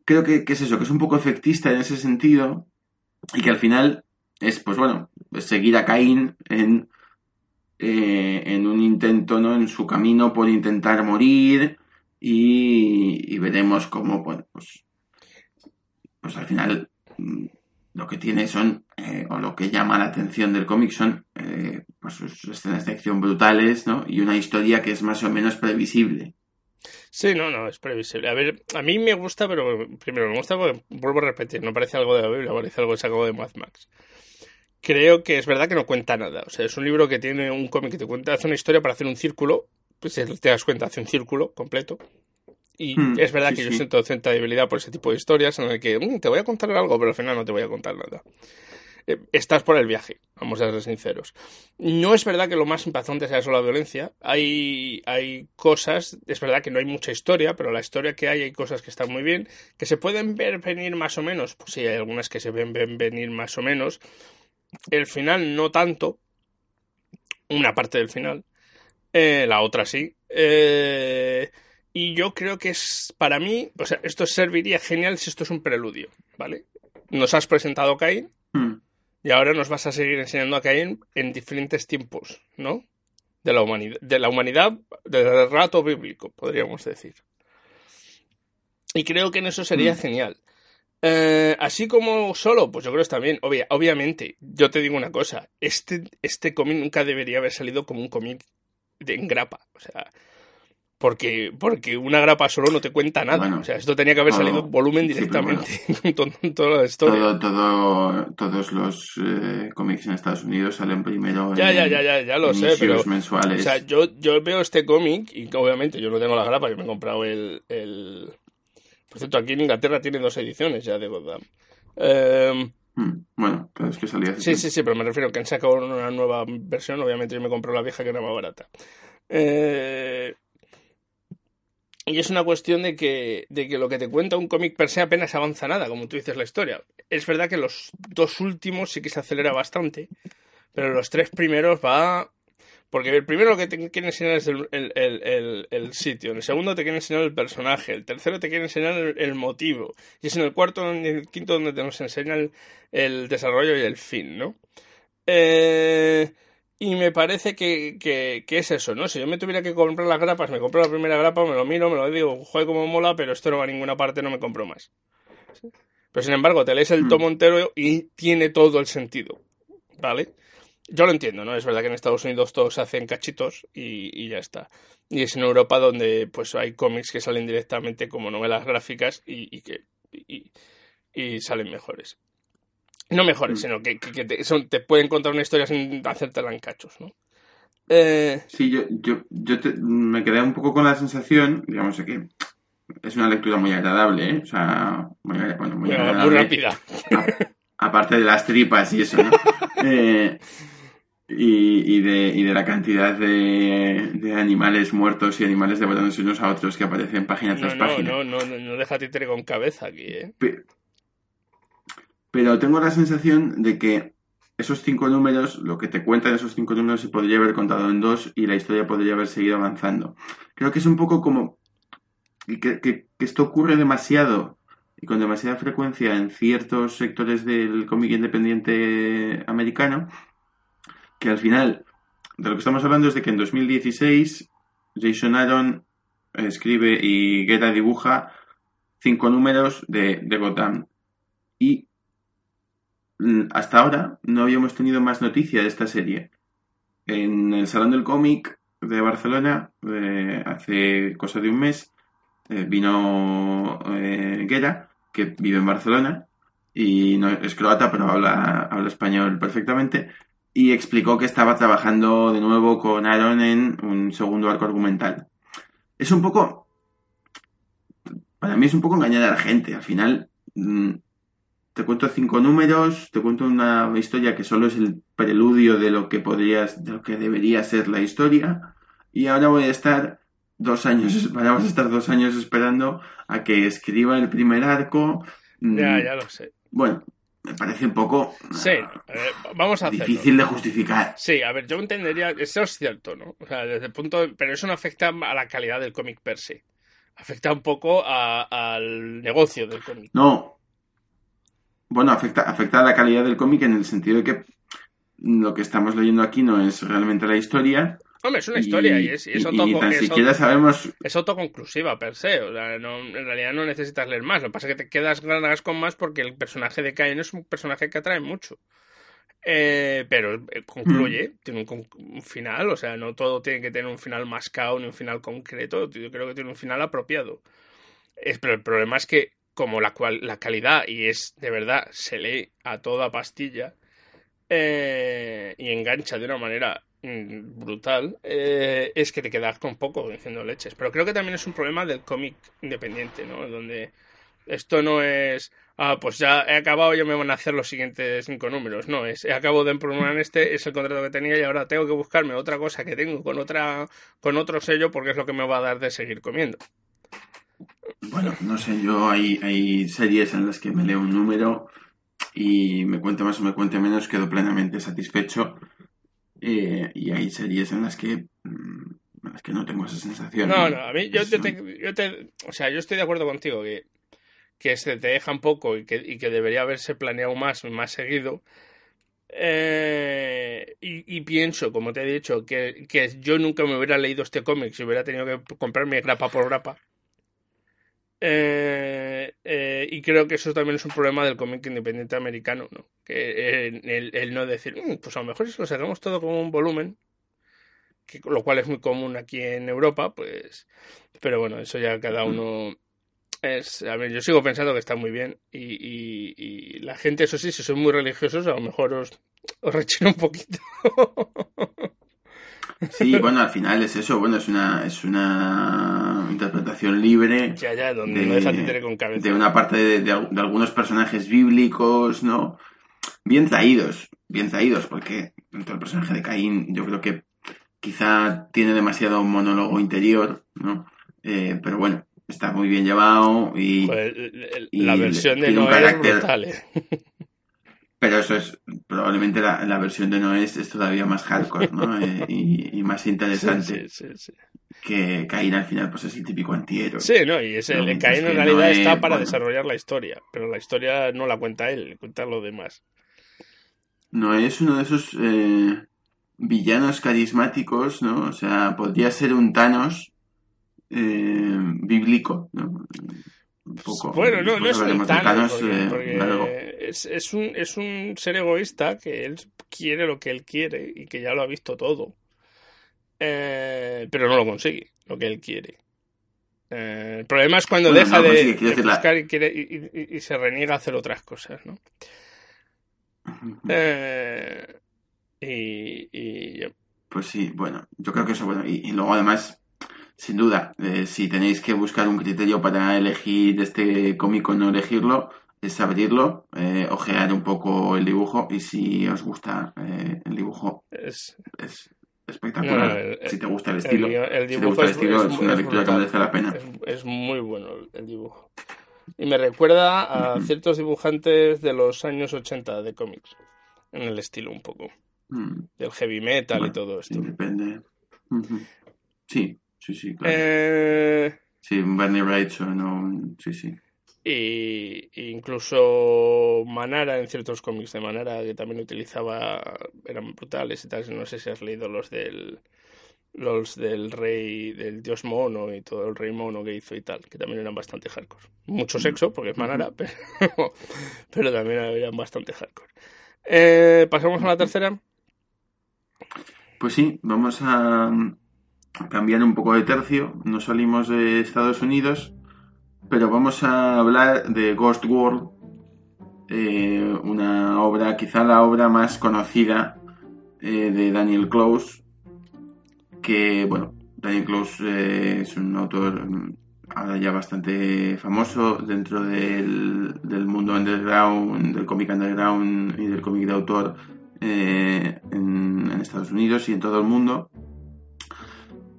Speaker 2: creo que, que, es eso, que es un poco efectista en ese sentido y que al final es, pues bueno, seguir a Caín en, eh, en un intento, ¿no? En su camino por intentar morir y, veremos cómo, pues pues al final mm, lo que tiene son, eh, o lo que llama la atención del cómic son eh, pues sus escenas de acción brutales, ¿no? Y una historia que es más o menos previsible.
Speaker 1: Sí, no, no, es previsible. A ver, a mí me gusta, pero primero me gusta porque, vuelvo a repetir, no parece algo de la Biblia, parece algo sacado de Mad Max. Creo que es verdad que no cuenta nada. O sea, es un libro que tiene un cómic que te cuenta, hace una historia para hacer un círculo, pues te das cuenta, hace un círculo completo, y hmm, es verdad que yo siento cierta debilidad por ese tipo de historias en el que mm, te voy a contar algo, pero al final no te voy a contar nada. Eh, estás por el viaje, vamos a ser sinceros. No es verdad que lo más impactante sea solo la violencia. Hay, hay cosas, es verdad que no hay mucha historia, pero la historia que hay hay cosas que están muy bien, que se pueden ver venir más o menos. Pues sí, hay algunas que se ven, venir más o menos. El final no tanto. Una parte del final. Eh, la otra sí. Eh y yo creo que es, para mí, o sea, esto serviría genial si esto es un preludio, ¿vale? Nos has presentado a Caín hmm. y ahora nos vas a seguir enseñando a Caín en diferentes tiempos, ¿no? De la humanidad, de la humanidad, del rato bíblico, podríamos decir. Y creo que en eso sería hmm. genial. Eh, así como solo, pues yo creo que está bien. obviamente, yo te digo una cosa, este, este cómic nunca debería haber salido como un cómic de engrapa. O sea, porque, porque una grapa solo no te cuenta nada. o sea, esto tenía que haber salido en volumen directamente con toda la historia.
Speaker 2: Todo, todos los eh, cómics en Estados Unidos salen primero
Speaker 1: ya, ya, ya, ya, ya lo sé, pero
Speaker 2: mensuales.
Speaker 1: O sea, yo, yo veo este cómic y obviamente yo no tengo la grapa, yo me he comprado el, el... Por cierto, aquí en Inglaterra tiene dos ediciones ya de Gotham.
Speaker 2: Eh... Bueno, pero es que salía
Speaker 1: Sí, sí, sí, pero me refiero que han sacado una nueva versión. Obviamente yo me compré la vieja que era más barata. Eh, y es una cuestión de que, de que lo que te cuenta un cómic per se apenas avanza nada, como tú dices la historia. Es verdad que los dos últimos sí que se acelera bastante, pero los tres primeros va, Porque el primero lo que te quiere enseñar es el, el, el, sitio, el segundo te quiere enseñar el personaje, el tercero te quiere enseñar el, motivo, y es en el cuarto y el quinto donde te nos enseña el, desarrollo y el fin, ¿no? Eh, y me parece que, que, que, es eso, ¿no? Si yo me tuviera que comprar las grapas, me compro la primera grapa, me lo miro, me lo digo, joder, como mola, pero esto no va a ninguna parte, no me compro más. Pero sin embargo, te lees el hmm. tomo entero y tiene todo el sentido, ¿vale? Yo lo entiendo, ¿no? Es verdad que en Estados Unidos todos se hacen cachitos y, y ya está. Y es en Europa donde pues hay cómics que salen directamente como novelas gráficas y, y que y, salen mejores. No mejores, mm. sino que, que, te, son, te, pueden contar una historia sin hacértela en cachos, ¿no?
Speaker 2: Eh... Sí, yo, yo, yo me quedé un poco con la sensación, digamos, de que es una lectura muy agradable, ¿eh? O sea, muy, bueno, muy, agradable.
Speaker 1: muy rápida.
Speaker 2: aparte de las tripas y eso, ¿no? eh, y, y, de, y de la cantidad de, de animales muertos y animales devorándose unos a otros que aparecen página tras
Speaker 1: no,
Speaker 2: página.
Speaker 1: No, no, no, no deja títere con cabeza aquí, ¿eh?
Speaker 2: Pero, tengo la sensación de que esos cinco números, lo que te cuentan esos cinco números se podría haber contado en dos y la historia podría haber seguido avanzando. Creo que es un poco como que, que, que esto ocurre demasiado y con demasiada frecuencia en ciertos sectores del cómic independiente americano que al final de lo que estamos hablando es de que en 2016 Jason Aaron escribe y Guetta dibuja cinco números de, de Gotham. Y hasta ahora no habíamos tenido más noticia de esta serie. En el Salón del Cómic de Barcelona, eh, hace cosa de un mes, eh, vino eh, Guetta, que vive en Barcelona, y no es croata, pero habla, habla español perfectamente, y explicó que estaba trabajando de nuevo con Aaron en un segundo arco argumental. Es un poco... Para mí es un poco engañar a la gente. Al final mm, te cuento cinco números, te cuento una historia que solo es el preludio de lo que podrías, de lo que debería ser la historia. Y ahora voy a estar dos años, vamos a estar dos años esperando a que escriba el primer arco.
Speaker 1: Ya, mm, ya lo sé.
Speaker 2: Bueno, me parece un poco
Speaker 1: sí, vamos a
Speaker 2: difícil de justificar.
Speaker 1: Sí, a ver, yo entendería, eso es cierto, ¿no? O sea, desde el punto, pero eso no afecta a la calidad del cómic per se. Afecta un poco al negocio del cómic.
Speaker 2: No. Bueno, afecta, afecta a la calidad del cómic en el sentido de que lo que estamos leyendo aquí no es realmente la historia,
Speaker 1: Hombre, es una historia y, es, es,
Speaker 2: sabemos...
Speaker 1: es autoconclusiva per se. O sea, no, en realidad no necesitas leer más. Lo que pasa es que te quedas ganas con más porque el personaje de Cain es un personaje que atrae mucho. Eh, pero eh, concluye, mm. tiene un, final, o sea, no todo tiene que tener un final mascado ni un final concreto. Yo creo que tiene un final apropiado. Es, pero el problema es que, como la, cual, la calidad, y es de verdad, se lee a toda pastilla eh, y engancha de una manera Mm, brutal eh, es que te quedas con poco diciendo leches. Pero creo que también es un problema del cómic independiente, ¿no? Donde esto no es, ah, pues ya he acabado, ya me van a hacer los siguientes cinco números. No, es, he acabado de emprogramar este, es el contrato que tenía y ahora tengo que buscarme otra cosa que tengo con otra, con otro sello porque es lo que me va a dar de seguir comiendo.
Speaker 2: Bueno, no sé, yo hay, hay series en las que me leo un número y me cuente más o me cuente menos, quedo plenamente satisfecho eh, y hay series en las que mm, en las que no tengo esa sensación.
Speaker 1: No, no, a mí yo, te, o sea, yo estoy de acuerdo contigo que, que se te deja un poco y que, y que debería haberse planeado más, más seguido. Eh, y, pienso, como te he dicho, que, que yo nunca me hubiera leído este cómic si hubiera tenido que comprarme grapa por grapa. Eh, eh, y creo que eso también es un problema del cómic independiente americano, ¿no? Que el, no decir, mm, pues a lo mejor si lo sacamos todo como un volumen, que, lo cual es muy común aquí en Europa, pues. Pero bueno, eso ya cada uno. Es, a ver, yo sigo pensando que está muy bien y, y, la gente, eso sí, si son muy religiosos, a lo mejor os, os rechina un poquito.
Speaker 2: Sí, bueno, al final es eso, bueno, es una, es una interpretación libre
Speaker 1: ya, ya, donde de, con cabeza.
Speaker 2: de una parte de, de, algunos personajes bíblicos, ¿no? Bien traídos, bien traídos, porque del personaje de Caín yo creo que quizá tiene demasiado monólogo interior, ¿no? Eh, pero bueno, está muy bien llevado y...
Speaker 1: la versión de Noé es brutal, ¿eh?
Speaker 2: Pero eso es, probablemente la, la versión de Noé es, todavía más hardcore, ¿no? Eh, y, y, más interesante.
Speaker 1: Sí, sí, sí,
Speaker 2: que Caín al final pues es el típico antihéroe.
Speaker 1: Sí, no, y ese, el Caín en realidad está para desarrollar la historia, pero la historia no la cuenta él, cuenta lo demás.
Speaker 2: No es uno de esos eh, villanos carismáticos, ¿no? O sea, podría ser un Thanos eh, bíblico, ¿no?
Speaker 1: Un poco. Bueno, no, no es un eh, es, es, un, es un ser egoísta que él quiere lo que él quiere y que ya lo ha visto todo. pero no lo consigue, lo que él quiere. el problema es cuando deja de, buscar y, quiere, y, y, se reniega a hacer otras cosas, ¿no? Eh, y,
Speaker 2: Pues sí, bueno, yo creo que eso, bueno, y, luego además, sin duda, eh, si tenéis que buscar un criterio para elegir este cómico no elegirlo, es abrirlo, eh, ojear un poco el dibujo y si os gusta el dibujo es, espectacular. si te gusta el estilo,
Speaker 1: el,
Speaker 2: si te gusta el estilo, es, una lectura que merece la pena.
Speaker 1: Es, muy bueno el dibujo. Y me recuerda a ciertos dibujantes de los años 80 de cómics, en el estilo un poco. Mm. Del heavy metal y todo esto.
Speaker 2: Depende. Sí, sí, sí, claro. Eh... Sí, Bernie Wrightson, sí, sí.
Speaker 1: Y, incluso Manara en ciertos cómics de Manara que también utilizaba eran brutales y tal. No sé si has leído los del los del rey, del dios mono y todo el rey mono que hizo y tal, que también eran bastante hardcore. Mucho sexo, porque es manera, pero, pero también eran bastante hardcore. Eh, ¿Pasamos a la tercera?
Speaker 2: Pues sí, vamos a cambiar un poco de tercio. No salimos de Estados Unidos, pero vamos a hablar de Ghost World, eh, una obra, quizá la obra más conocida eh, de Daniel Close, que, bueno, Daniel Close eh, es un autor mm, ahora ya bastante famoso dentro del, del mundo underground, del cómic underground y del cómic de autor en, Estados Unidos y en todo el mundo.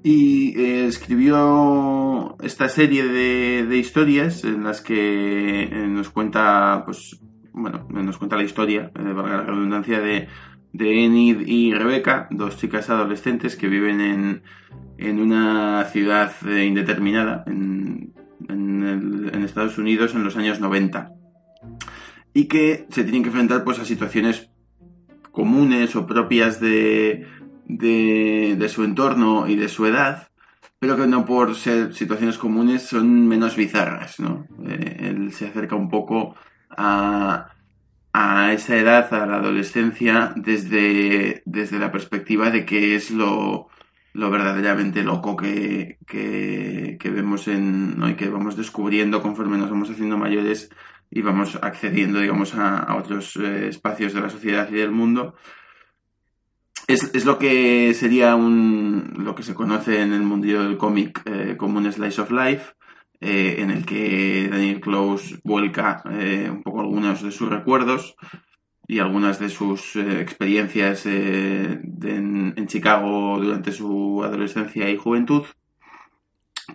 Speaker 2: Y eh, escribió esta serie de, de, historias en las que nos cuenta, pues, bueno, nos cuenta la historia, valga la redundancia, de de Enid y Rebeca, dos chicas adolescentes que viven en, en una ciudad eh, indeterminada en, en, Estados Unidos en los años 90 y que se tienen que enfrentar pues a situaciones comunes o propias de, de, de su entorno y de su edad pero que no por ser situaciones comunes son menos bizarras, ¿no? Eh, él se acerca un poco a, a esa edad, a la adolescencia, desde, desde la perspectiva de qué es lo, lo verdaderamente loco que, que, vemos en, ¿no? y que vamos descubriendo conforme nos vamos haciendo mayores y vamos accediendo, digamos, a, otros eh, espacios de la sociedad y del mundo. Es, es, lo que sería un, lo que se conoce en el mundillo del cómic eh, como un slice of life, eh, en el que Daniel Close vuelca eh, un poco algunos de sus recuerdos y algunas de sus experiencias en, Chicago durante su adolescencia y juventud,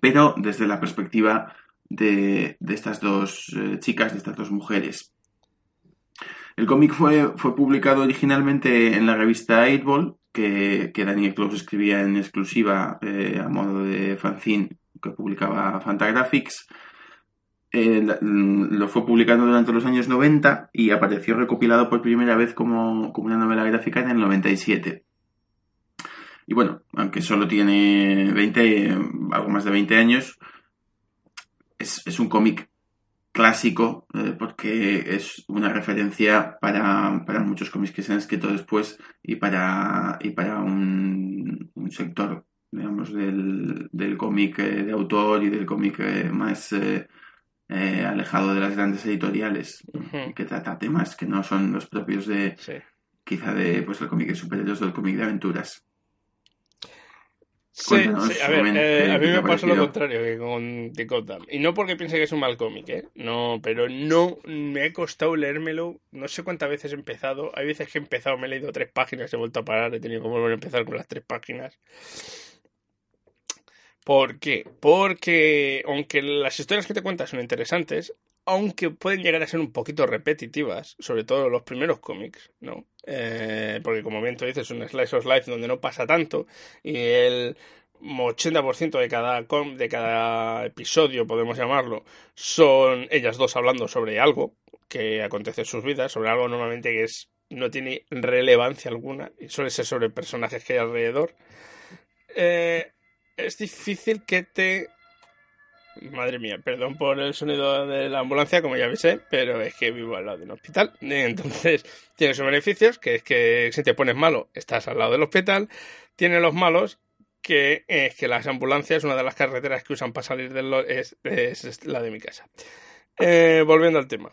Speaker 2: pero desde la perspectiva de, estas dos chicas, de estas dos mujeres. El cómic fue, fue publicado originalmente en la revista 8 que, que Daniel Close escribía en exclusiva a modo de fanzine que publicaba Fantagraphics. Eh, mm, lo fue publicando durante los años 90 y apareció recopilado por primera vez como, una novela gráfica en el 97. Y bueno, aunque solo tiene 20, algo más de 20 años, es, un cómic clásico eh, porque es una referencia para, muchos cómics que se han escrito después y para, y para un, un sector digamos, del, del cómic eh, de autor y del cómic eh, más alejado de las grandes editoriales, que trata temas que no son los propios de, quizá, de pues el cómic de superhéroes o el cómic de aventuras.
Speaker 1: Sí, a ver, a mí me pasa lo contrario que con The Gotham. Y no porque piense que es un mal cómic, ¿eh? No, pero no me ha costado leérmelo. No sé cuántas veces he empezado. Hay veces que he empezado, me he leído tres páginas, he vuelto a parar, he tenido que volver a empezar con las tres páginas. ¿Por qué? Porque aunque las historias que te cuentas son interesantes, aunque pueden llegar a ser un poquito repetitivas, sobre todo los primeros cómics, ¿no? Eh, porque como bien tú dices, es un slice of life donde no pasa tanto y el 80% de cada, de cada episodio, podemos llamarlo, son ellas dos hablando sobre algo que acontece en sus vidas, sobre algo normalmente que es, no tiene relevancia alguna y suele ser sobre personajes que hay alrededor. Eh, es difícil que te Madre mía, perdón por el sonido de la ambulancia, como ya avisé, pero es que vivo al lado de un hospital. Entonces, tiene sus beneficios, que es que si te pones malo, estás al lado del hospital. Tiene los malos, que es que las ambulancias, una de las carreteras que usan para salir del es, es la de mi casa. Eh, volviendo al tema.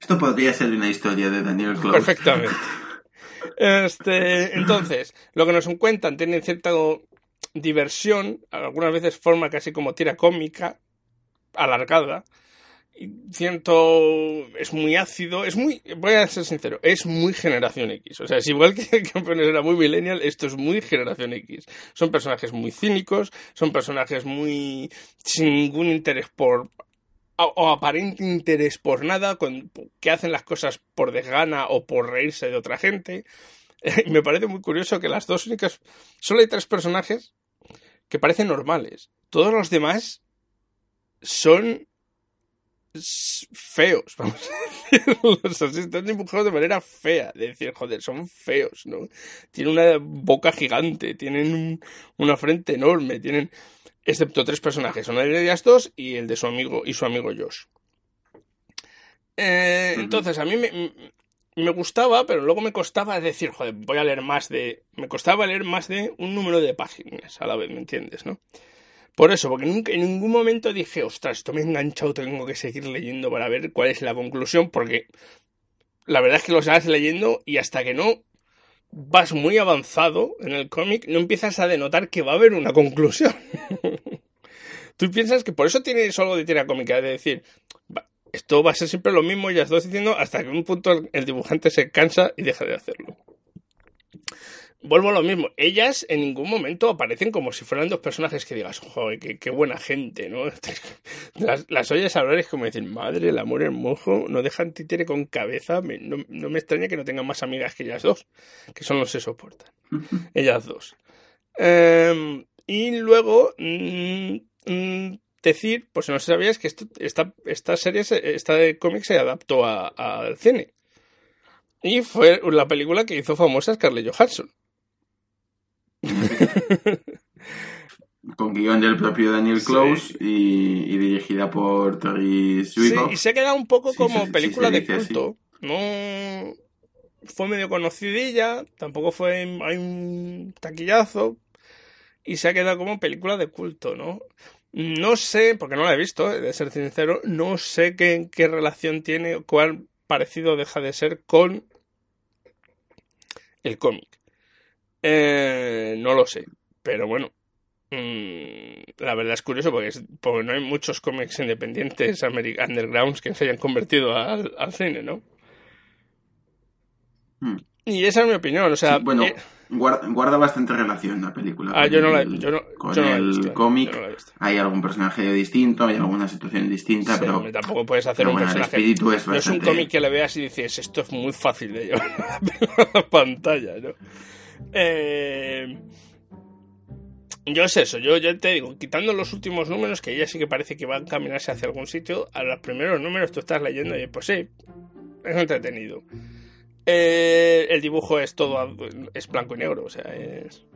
Speaker 2: Esto podría ser una historia de Daniel Close.
Speaker 1: Perfectamente. Este, entonces, lo que nos cuentan tiene cierto diversión, algunas veces forma casi como tira cómica, alargada. Siento, es muy ácido, es muy, voy a ser sincero, es muy generación X. O sea, es igual que campeones era muy millennial, esto es muy generación X. Son personajes muy cínicos, son personajes muy sin ningún interés por o, aparente interés por nada, que hacen las cosas por desgana o por reírse de otra gente. me parece muy curioso que las dos únicas. Solo hay tres personajes que parecen normales. Todos los demás son feos, vamos a están dibujados de manera fea. De decir, joder, son feos, ¿no? Tienen una boca gigante, tienen una frente enorme, tienen. Excepto tres personajes, uno de ellas dos y el de su amigo y su amigo Josh. Eh, entonces, a mí me, me gustaba, pero luego me costaba decir, joder, voy a leer más de. Me costaba leer más de un número de páginas a la vez, ¿me entiendes, no? Por eso, porque nunca, en ningún momento dije, ostras, esto me ha enganchado, tengo que seguir leyendo para ver cuál es la conclusión, porque la verdad es que lo vas leyendo y hasta que no vas muy avanzado en el cómic, no empiezas a denotar que va a haber una conclusión. Tú piensas que por eso tiene solo de tira cómica, de decir, esto va a ser siempre lo mismo, ya estoy diciendo, hasta que un punto el dibujante se cansa y deja de hacerlo. Vuelvo a lo mismo, ellas en ningún momento aparecen como si fueran dos personajes que digas, joder, qué, buena gente, ¿no? Las, las oyes hablar es como decir, madre, el amor hermoso, no dejan títere con cabeza, no, me extraña que no tengan más amigas que ellas dos, que son los que se soportan, ellas dos. Em, y luego, mm, mm, decir, pues si no sabías, que esta, esta serie, esta de cómics se adaptó al cine. Y fue la película que hizo famosa Scarlett Johansson.
Speaker 2: Con guion del propio Daniel Close y, dirigida por Terry
Speaker 1: Sí, y se ha quedado un poco como película de culto. No fue medio conocidilla, tampoco fue hay un taquillazo y se ha quedado como película de culto, ¿no? No sé, porque no la he visto, de ser sincero, no sé qué, qué relación tiene, cuál parecido deja de ser con el cómic. Eh, no lo sé, pero bueno, mm, la verdad es curioso porque, porque, no hay muchos cómics independientes undergrounds que se hayan convertido al, cine, ¿no? Hmm. Y esa es mi opinión, o sea...
Speaker 2: bueno, eh, guarda, bastante relación la película.
Speaker 1: Ah, yo no la, yo no,
Speaker 2: con el cómic. hay algún personaje distinto, hay alguna situación distinta, pero...
Speaker 1: Tampoco puedes hacer un personaje...
Speaker 2: El espíritu es
Speaker 1: un cómic que le veas y dices, esto es muy fácil de llevar a la pantalla, ¿no? Eh... Yo es eso, yo ya te digo, quitando los últimos números, que ya sí que parece que van a caminarse hacia algún sitio, a los primeros números tú estás leyendo y pues sí, es entretenido. Eh, el dibujo es todo es blanco y negro, o sea, es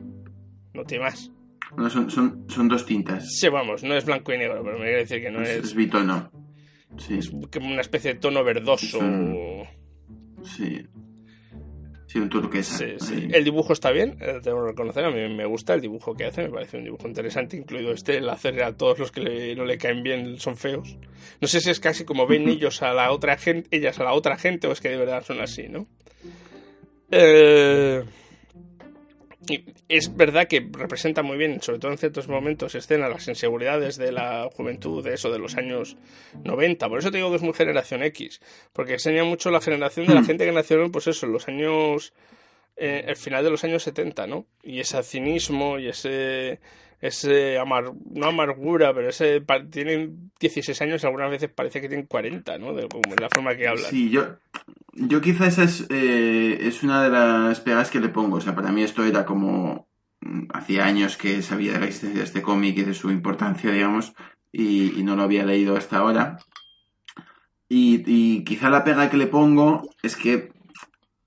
Speaker 1: no tiene más.
Speaker 2: No, son, son, son, dos tintas.
Speaker 1: Sí, vamos, no es blanco y negro, pero me quiere decir que no es.
Speaker 2: Es bitono.
Speaker 1: Sí. Es como una especie de tono verdoso.
Speaker 2: Sí. Sí, un turquesa.
Speaker 1: Sí, sí. El dibujo está bien, eh, tengo que reconocer. A mí me gusta el dibujo que hace, me parece un dibujo interesante, incluido este, el hacer a todos los que no le caen bien son feos. No sé si es casi como ven ellos a la otra gente, ellas a la otra gente, o es que de verdad son así, ¿no? Eh, es verdad que representa muy bien, sobre todo en ciertos momentos, escena las inseguridades de la juventud, de eso, de los años 90. Por eso te digo que es muy generación X, porque enseña mucho la generación de la hmm. gente que nació, pues eso, en los años eh, el final de los años 70, ¿no? Y ese cinismo y ese ese amar, no amargura, pero ese tienen 16 años y algunas veces parece que tienen 40, ¿no? De, como la forma que hablan.
Speaker 2: Sí, yo, yo quizá esa es, eh, es una de las pegas que le pongo. O sea, para mí esto era como mm, hacía años que sabía de la existencia de este cómic y de su importancia, digamos, y, no lo había leído hasta ahora. Y, quizá la pega que le pongo es que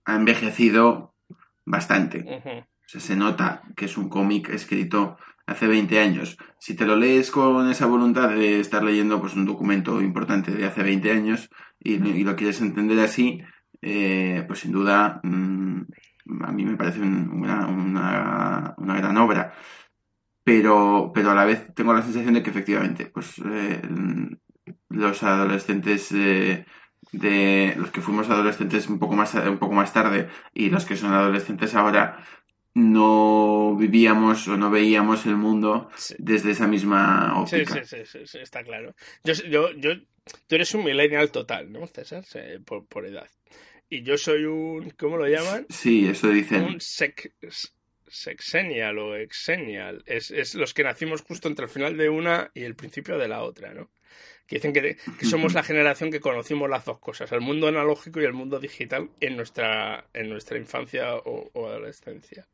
Speaker 2: ha envejecido bastante. O sea, se nota que es un cómic escrito hace 20 años. Si te lo lees con esa voluntad de estar leyendo pues, un documento importante de hace 20 años y, lo quieres entender así, eh, pues sin duda mm, a mí me parece una, una, gran obra. Pero, pero a la vez tengo la sensación de que efectivamente pues, eh, los adolescentes eh, de los que fuimos adolescentes un poco más un poco más tarde y los que son adolescentes ahora no vivíamos o no veíamos el mundo desde esa misma óptica.
Speaker 1: Sí, sí, sí, está claro. Yo, yo, yo, tú eres un millennial total, ¿no, César? Por, por edad. Y yo soy un, ¿cómo lo llaman?
Speaker 2: Sí, eso dicen.
Speaker 1: Un sexennial o exennial. Es, es los que nacimos justo entre el final de una y el principio de la otra, ¿no? Que dicen que, somos la generación que conocimos las dos cosas, el mundo analógico y el mundo digital en nuestra, en nuestra infancia o, o adolescencia.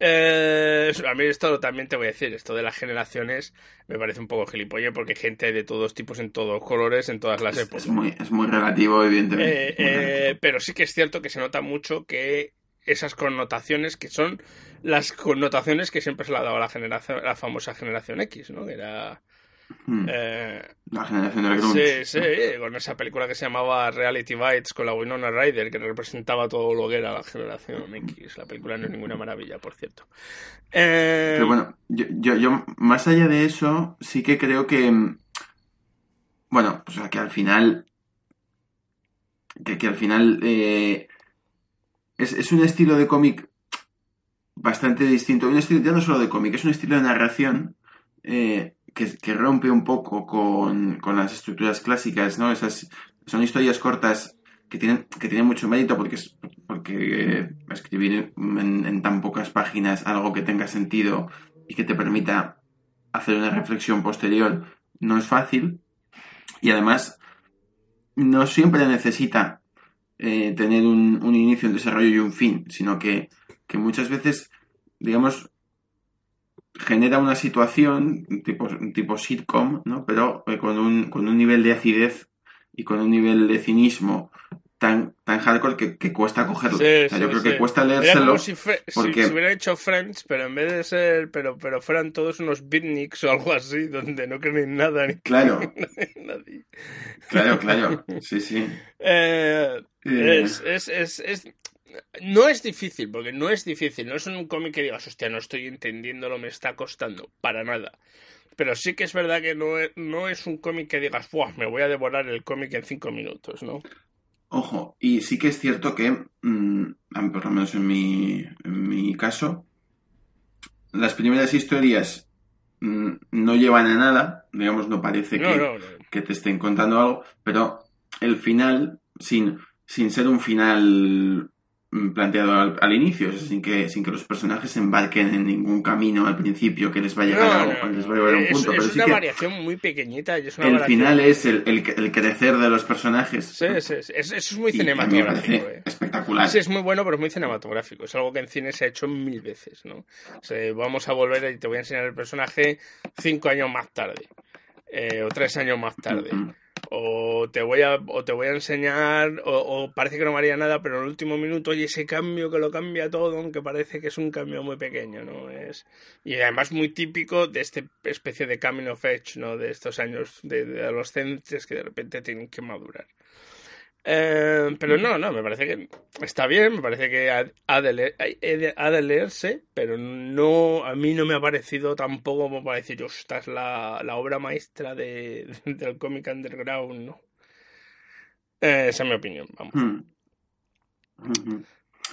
Speaker 1: Eh, a mí esto también te voy a decir, esto de las generaciones me parece un poco gilipollas porque hay gente de todos tipos, en todos colores, en todas las épocas.
Speaker 2: Es muy, es muy relativo, evidentemente.
Speaker 1: Eh, eh, pero sí que es cierto que se nota mucho que esas connotaciones que son las connotaciones que siempre se le ha dado a la generación, la famosa generación X, ¿no? Que era
Speaker 2: Hmm. Eh, la generación del grunge.
Speaker 1: Sí, sí, con esa película que se llamaba Reality Bites con la Winona Ryder, que representaba todo lo que era la generación X. La película no es ninguna maravilla, por cierto.
Speaker 2: Eh, Pero bueno, yo, yo, más allá de eso, sí que creo que. Bueno, pues que al final. Que, que al final. Eh, es, es un estilo de cómic bastante distinto. Un estilo ya no solo de cómic, es un estilo de narración. Eh, que, rompe un poco con, las estructuras clásicas, ¿no? Esas son historias cortas que tienen, que tienen mucho mérito porque, porque escribir en, tan pocas páginas algo que tenga sentido y que te permita hacer una reflexión posterior no es fácil y además no siempre necesita eh, tener un, un, inicio, un desarrollo y un fin, sino que, que muchas veces, digamos, genera una situación tipo, tipo sitcom, ¿no? Pero eh, con, un, con un nivel de acidez y con un nivel de cinismo tan, tan hardcore que, que cuesta cogerlo. yo creo que cuesta leérselo.
Speaker 1: Como si, porque... si, hubiera hecho Friends, pero en vez de ser, pero, pero fueran todos unos beatniks o algo así, donde no creen nada. Ni
Speaker 2: claro. Nadie. Claro, claro. Sí, sí.
Speaker 1: Eh, eh. Es, es, es, es, no es difícil, porque no es difícil. No es un cómic que digas, hostia, no estoy entendiendo, me está costando. Para nada. Pero sí que es verdad que no es, no es un cómic que digas, Buah, me voy a devorar el cómic en cinco minutos, ¿no?
Speaker 2: Ojo, y sí que es cierto que, mm, por lo menos en mi, en mi caso, las primeras historias mm, no llevan a nada, digamos, no parece que, que te estén contando algo, pero el final, sin, sin ser un final planteado al, inicio, sin que, sin que los personajes se embarquen en ningún camino al principio que les vaya a llegar, a, un punto.
Speaker 1: Es, una variación muy pequeñita. Y es una
Speaker 2: el final es el, el, crecer de los personajes.
Speaker 1: Sí, sí, sí. Eso es muy cinematográfico.
Speaker 2: Eh. Espectacular.
Speaker 1: Sí, es muy bueno, pero es muy cinematográfico. Es algo que en cine se ha hecho mil veces. ¿no? vamos a volver y te voy a enseñar el personaje cinco años más tarde. Eh, o tres años más tarde o te voy a, o te voy a enseñar, o, parece que no me haría nada, pero en el último minuto hay ese cambio que lo cambia todo, aunque parece que es un cambio muy pequeño, ¿no? Es, y además muy típico de esta especie de coming of age, ¿no? De estos años de adolescentes que de repente tienen que madurar. Eh, pero no, no, me parece que está bien, me parece que ha, de, leerse, pero no a mí no me ha parecido tampoco como para decir, esta es la, obra maestra de, del cómic underground, ¿no? Eh, esa es mi opinión, vamos. Hmm.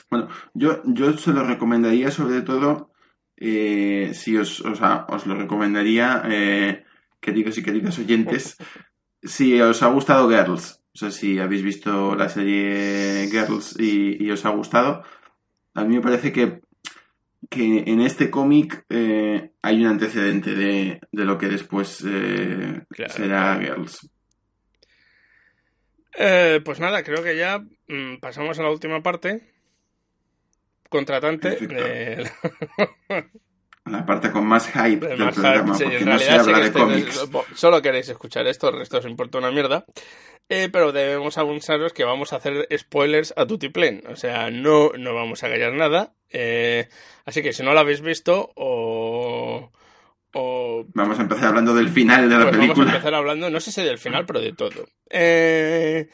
Speaker 2: Bueno, yo, yo se lo recomendaría sobre todo, eh, si os, o sea, os lo recomendaría, queridos y queridas oyentes, si os ha gustado Girls. No sé si habéis visto la serie Girls y, os ha gustado. a mí me parece que, que en este cómic eh, hay un antecedente de, de lo que después eh,
Speaker 1: Claro,
Speaker 2: será
Speaker 1: claro.
Speaker 2: Girls.
Speaker 1: Eh, pues nada, creo que ya mm, pasamos a la última parte. Contratante. De-
Speaker 2: La parte con más hype
Speaker 1: de
Speaker 2: del
Speaker 1: más
Speaker 2: programa,
Speaker 1: hype. Sí,
Speaker 2: porque
Speaker 1: en
Speaker 2: no se
Speaker 1: sí
Speaker 2: habla
Speaker 1: que
Speaker 2: de
Speaker 1: este-
Speaker 2: cómics.
Speaker 1: solo queréis escuchar esto, el resto os importa una mierda. Eh, pero debemos anunciaros que vamos a hacer spoilers a tutiplén. O sea, no, no vamos a callar nada. Eh, así que si no lo habéis visto o... o
Speaker 2: Vamos a empezar hablando del final de la
Speaker 1: pues vamos a
Speaker 2: película.
Speaker 1: empezar hablando, no sé si del final, pero de todo. Eh,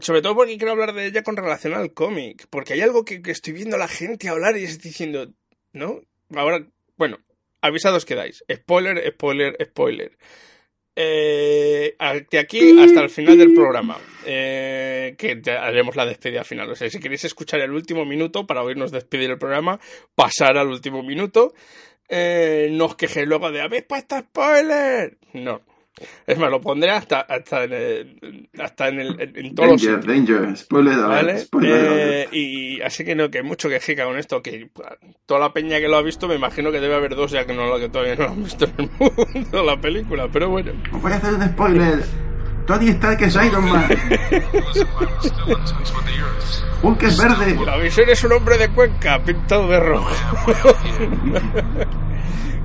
Speaker 1: sobre todo porque quiero hablar de ella con relación al cómic. Porque hay algo que, que estoy viendo a la gente hablar y estoy diciendo, ¿no? Ahora, bueno, avisados quedáis. Spoiler, spoiler, spoiler. Eh, de aquí hasta el final del programa, eh, que haremos la despedida final. O sea, si queréis escuchar el último minuto para oírnos despedir el programa, pasar al último minuto. Eh, no os quejéis luego de ¿habéis puesto spoiler? No. Es más, lo pondré hasta, hasta en el, hasta en, el, en, todos los
Speaker 2: Danger,
Speaker 1: sitios.
Speaker 2: danger, spoiler
Speaker 1: ¿Vale?
Speaker 2: spoiler
Speaker 1: Eh, y así que no, que mucho que jica con esto, que toda la peña que lo ha visto, me imagino que debe haber dos ya que no lo que todavía no lo han visto en el mundo la película, pero bueno.
Speaker 2: Os voy a hacer un spoiler. Tony Stark es Iron Man. Hulk es verde.
Speaker 1: La visión es un hombre de Cuenca pintado de rojo.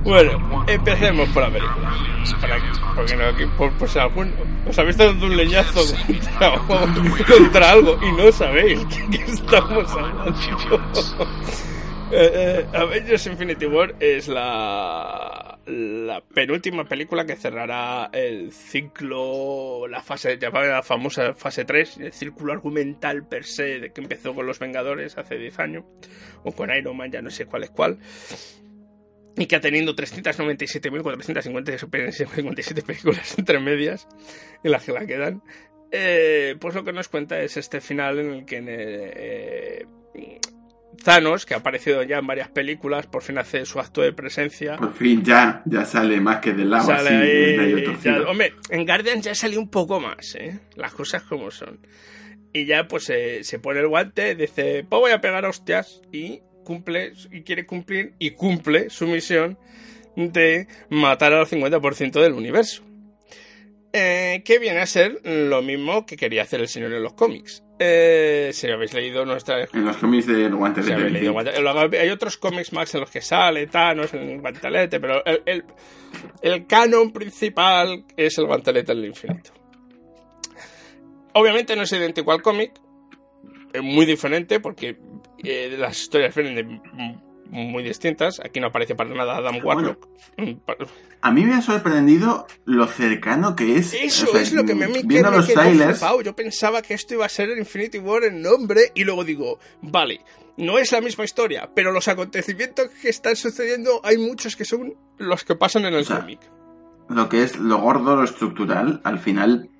Speaker 1: bueno, empecemos por la película. Para que, porque no, aquí, por, por si algún, os habéis dado un leñazo contra, contra algo y no sabéis qué, qué estamos hablando. Eh, eh, Avengers Infinity War es la, la penúltima película que cerrará el ciclo, la fase llamada la famosa fase 3, el círculo argumental per se de que empezó con los Vengadores hace 10 años, o con Iron Man, ya no sé cuál es cuál, y que ha tenido 397.457 películas entre medias, en las que la quedan. Eh, pues lo que nos cuenta es este final en el que eh, Thanos, que ha aparecido ya en varias películas, por fin hace su acto de presencia.
Speaker 2: Por fin ya, ya sale más que del lado
Speaker 1: Sale
Speaker 2: así,
Speaker 1: ahí, ya- hombre, en Guardians ya salió un poco más, ¿eh? Las cosas como son. Y ya pues eh, se pone el guante, dice, pues voy a pegar a hostias y cumple, y quiere cumplir, y cumple su misión de matar al 50% del universo. Eh, que viene a ser lo mismo que quería hacer el señor en los cómics. Eh, si habéis leído nuestra
Speaker 2: En los cómics del guantelete. Del
Speaker 1: leído hay otros cómics más en los que sale Thanos en el guantelete, pero el, el, el canon principal es el guantelete del infinito. Obviamente no es idéntico al cómic, muy diferente porque eh, las historias vienen de muy distintas. Aquí no aparece para nada Adam Warlock. Mm,
Speaker 2: A mí me ha sorprendido lo cercano que es.
Speaker 1: Eso
Speaker 2: o sea,
Speaker 1: es lo que me, que
Speaker 2: viendo
Speaker 1: me
Speaker 2: los trailers,
Speaker 1: flipado. Yo pensaba que esto iba a ser el Infinity War en nombre y luego digo, vale, no es la misma historia, pero los acontecimientos que están sucediendo hay muchos que son los que pasan en el
Speaker 2: O sea,
Speaker 1: cómic.
Speaker 2: lo que es lo gordo, lo estructural, al final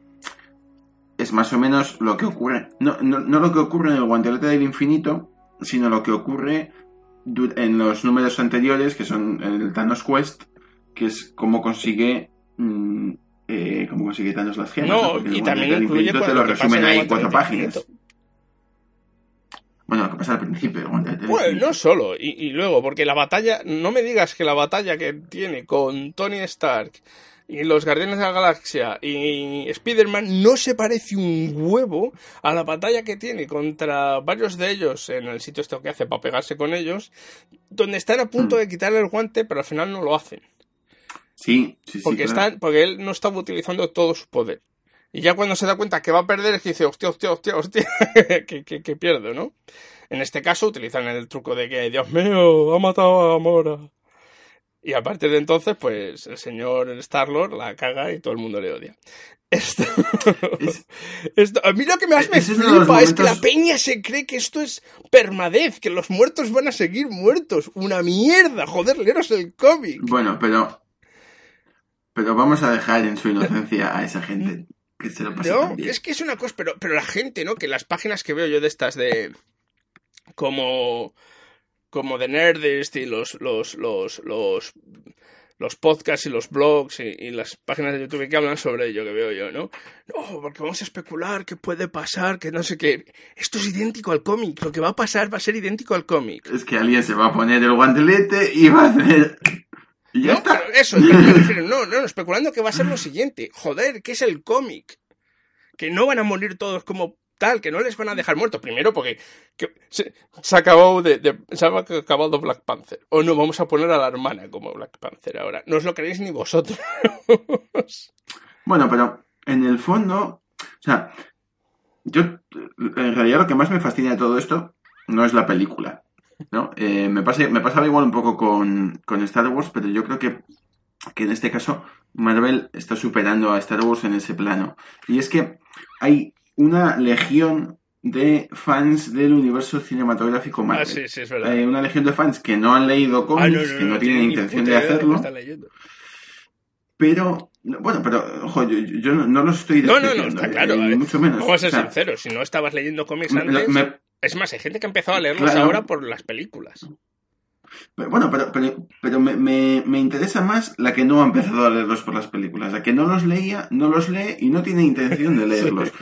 Speaker 2: es más o menos lo que ocurre. No, no, no lo que ocurre en el guantelete del infinito, sino lo que ocurre en los números anteriores, que son el Thanos Quest, que es cómo consigue. mm, eh, cómo consigue Thanos las gemas.
Speaker 1: No, y también incluye
Speaker 2: infinito te lo resumen
Speaker 1: en
Speaker 2: ahí cuatro
Speaker 1: guantelete
Speaker 2: páginas.
Speaker 1: infinito.
Speaker 2: Bueno, lo que pasa al principio del guantelete del
Speaker 1: Bueno, no solo, y, y luego, porque la batalla, no me digas que la batalla que tiene con Tony Stark y los Guardianes de la Galaxia y Spider-Man no se parece un huevo a la batalla que tiene contra varios de ellos en el sitio esto que hace para pegarse con ellos, donde están a punto de quitarle el guante, pero al final no lo hacen.
Speaker 2: Sí, sí, sí.
Speaker 1: Porque,
Speaker 2: claro.
Speaker 1: están, porque él no estaba utilizando todo su poder. Y ya cuando se da cuenta que va a perder es que dice, hostia, hostia, hostia, hostia, que, que, que pierdo, ¿no? En este caso utilizan el truco de que, Dios mío, ha matado a Gamora. Y a partir de entonces, pues el señor Star-Lord la caga y todo el mundo le odia. Esto,
Speaker 2: Es-
Speaker 1: esto- a mí lo que más me
Speaker 2: Ese es
Speaker 1: flipa es que la
Speaker 2: momentos-
Speaker 1: peña se cree que esto es permadez, que los muertos van a seguir muertos. Una mierda, joder, leeros el cómic.
Speaker 2: Bueno, pero. Pero vamos a dejar en su inocencia a esa gente que se lo pasa
Speaker 1: No,
Speaker 2: tan bien.
Speaker 1: es que es una cosa, pero, pero la gente, ¿no? Que las páginas que veo yo de estas de. como. Como de Nerdist y los. los. los. los. los podcasts y los blogs y, las páginas de YouTube que hablan sobre ello, que veo yo, ¿no? No, porque vamos a especular qué puede pasar, que no sé qué. Esto es idéntico al cómic, lo que va a pasar va a ser idéntico al cómic.
Speaker 2: Es que alguien se va a poner el guantelete y va a hacer... Y ya
Speaker 1: no,
Speaker 2: está.
Speaker 1: pero eso, no, no, especulando que va a ser lo siguiente. Joder, ¿qué es el cómic? Que no van a morir todos como tal, que no les van a dejar muertos. Primero porque se, acabado de, se ha acabado Black Panther. O no, vamos a poner a la hermana como Black Panther ahora. No os lo queréis ni vosotros.
Speaker 2: bueno, pero en el fondo, o sea, yo en realidad lo que más me fascina de todo esto no es la película. ¿no? Eh, me, pasa, me pasaba igual un poco con, con Star Wars, pero yo creo que, que en este caso Marvel está superando a Star Wars en ese plano. Y es que hay una legión de fans del universo cinematográfico Marvel.
Speaker 1: Ah, sí, sí, es verdad.
Speaker 2: una legión de fans que no han leído cómics, que no, tienen intención de hacerlo. Pero, bueno, pero, ojo, yo, no, los estoy
Speaker 1: No, no, no, está
Speaker 2: eh,
Speaker 1: claro.
Speaker 2: Ni mucho menos.
Speaker 1: Vamos a ser sinceros, si no estabas leyendo cómics antes... Es más, hay gente que ha empezado a leerlos ahora por las películas.
Speaker 2: bueno, pero, pero, me, me, interesa más la que no ha empezado a leerlos por las películas. La que no los leía, no los lee y no tiene intención de leerlos.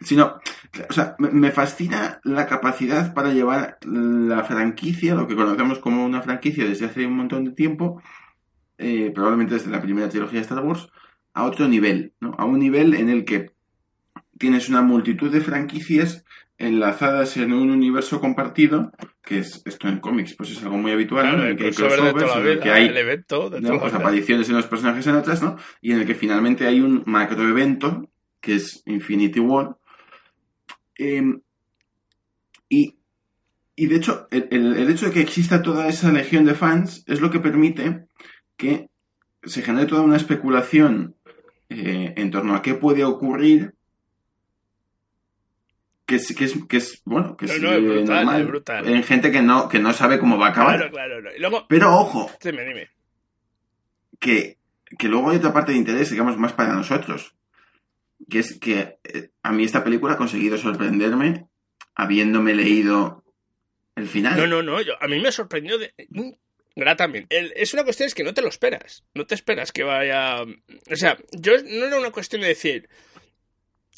Speaker 2: Sino, o sea, me, fascina la capacidad para llevar la franquicia, lo que conocemos como una franquicia desde hace un montón de tiempo, eh, probablemente desde la primera trilogía de Star Wars, a otro nivel, ¿no? A un nivel en el que tienes una multitud de franquicias enlazadas en un universo compartido, que es esto en cómics, pues es algo muy habitual, en el que hay crossovers, en el que hay pues, apariciones en los personajes en otras, ¿no? Y en el que finalmente hay un macroevento, que es Infinity War. Em, y, de hecho, el, hecho de que exista toda esa legión de fans es lo que permite que se genere toda una especulación eh, en torno a qué puede ocurrir que es, que es, que es bueno, que es,
Speaker 1: brutal,
Speaker 2: en gente que no, que no sabe cómo va a acabar. Pero ojo,
Speaker 1: dime, dime.
Speaker 2: Que, que luego hay otra parte de interés, digamos, más para nosotros. Que es que eh, a mí esta película ha conseguido sorprenderme habiéndome leído el final.
Speaker 1: No, no, no, yo, a mí me sorprendió de, gratamente. es una cuestión es que no te lo esperas. No te esperas que vaya. O sea, yo no era una cuestión de decir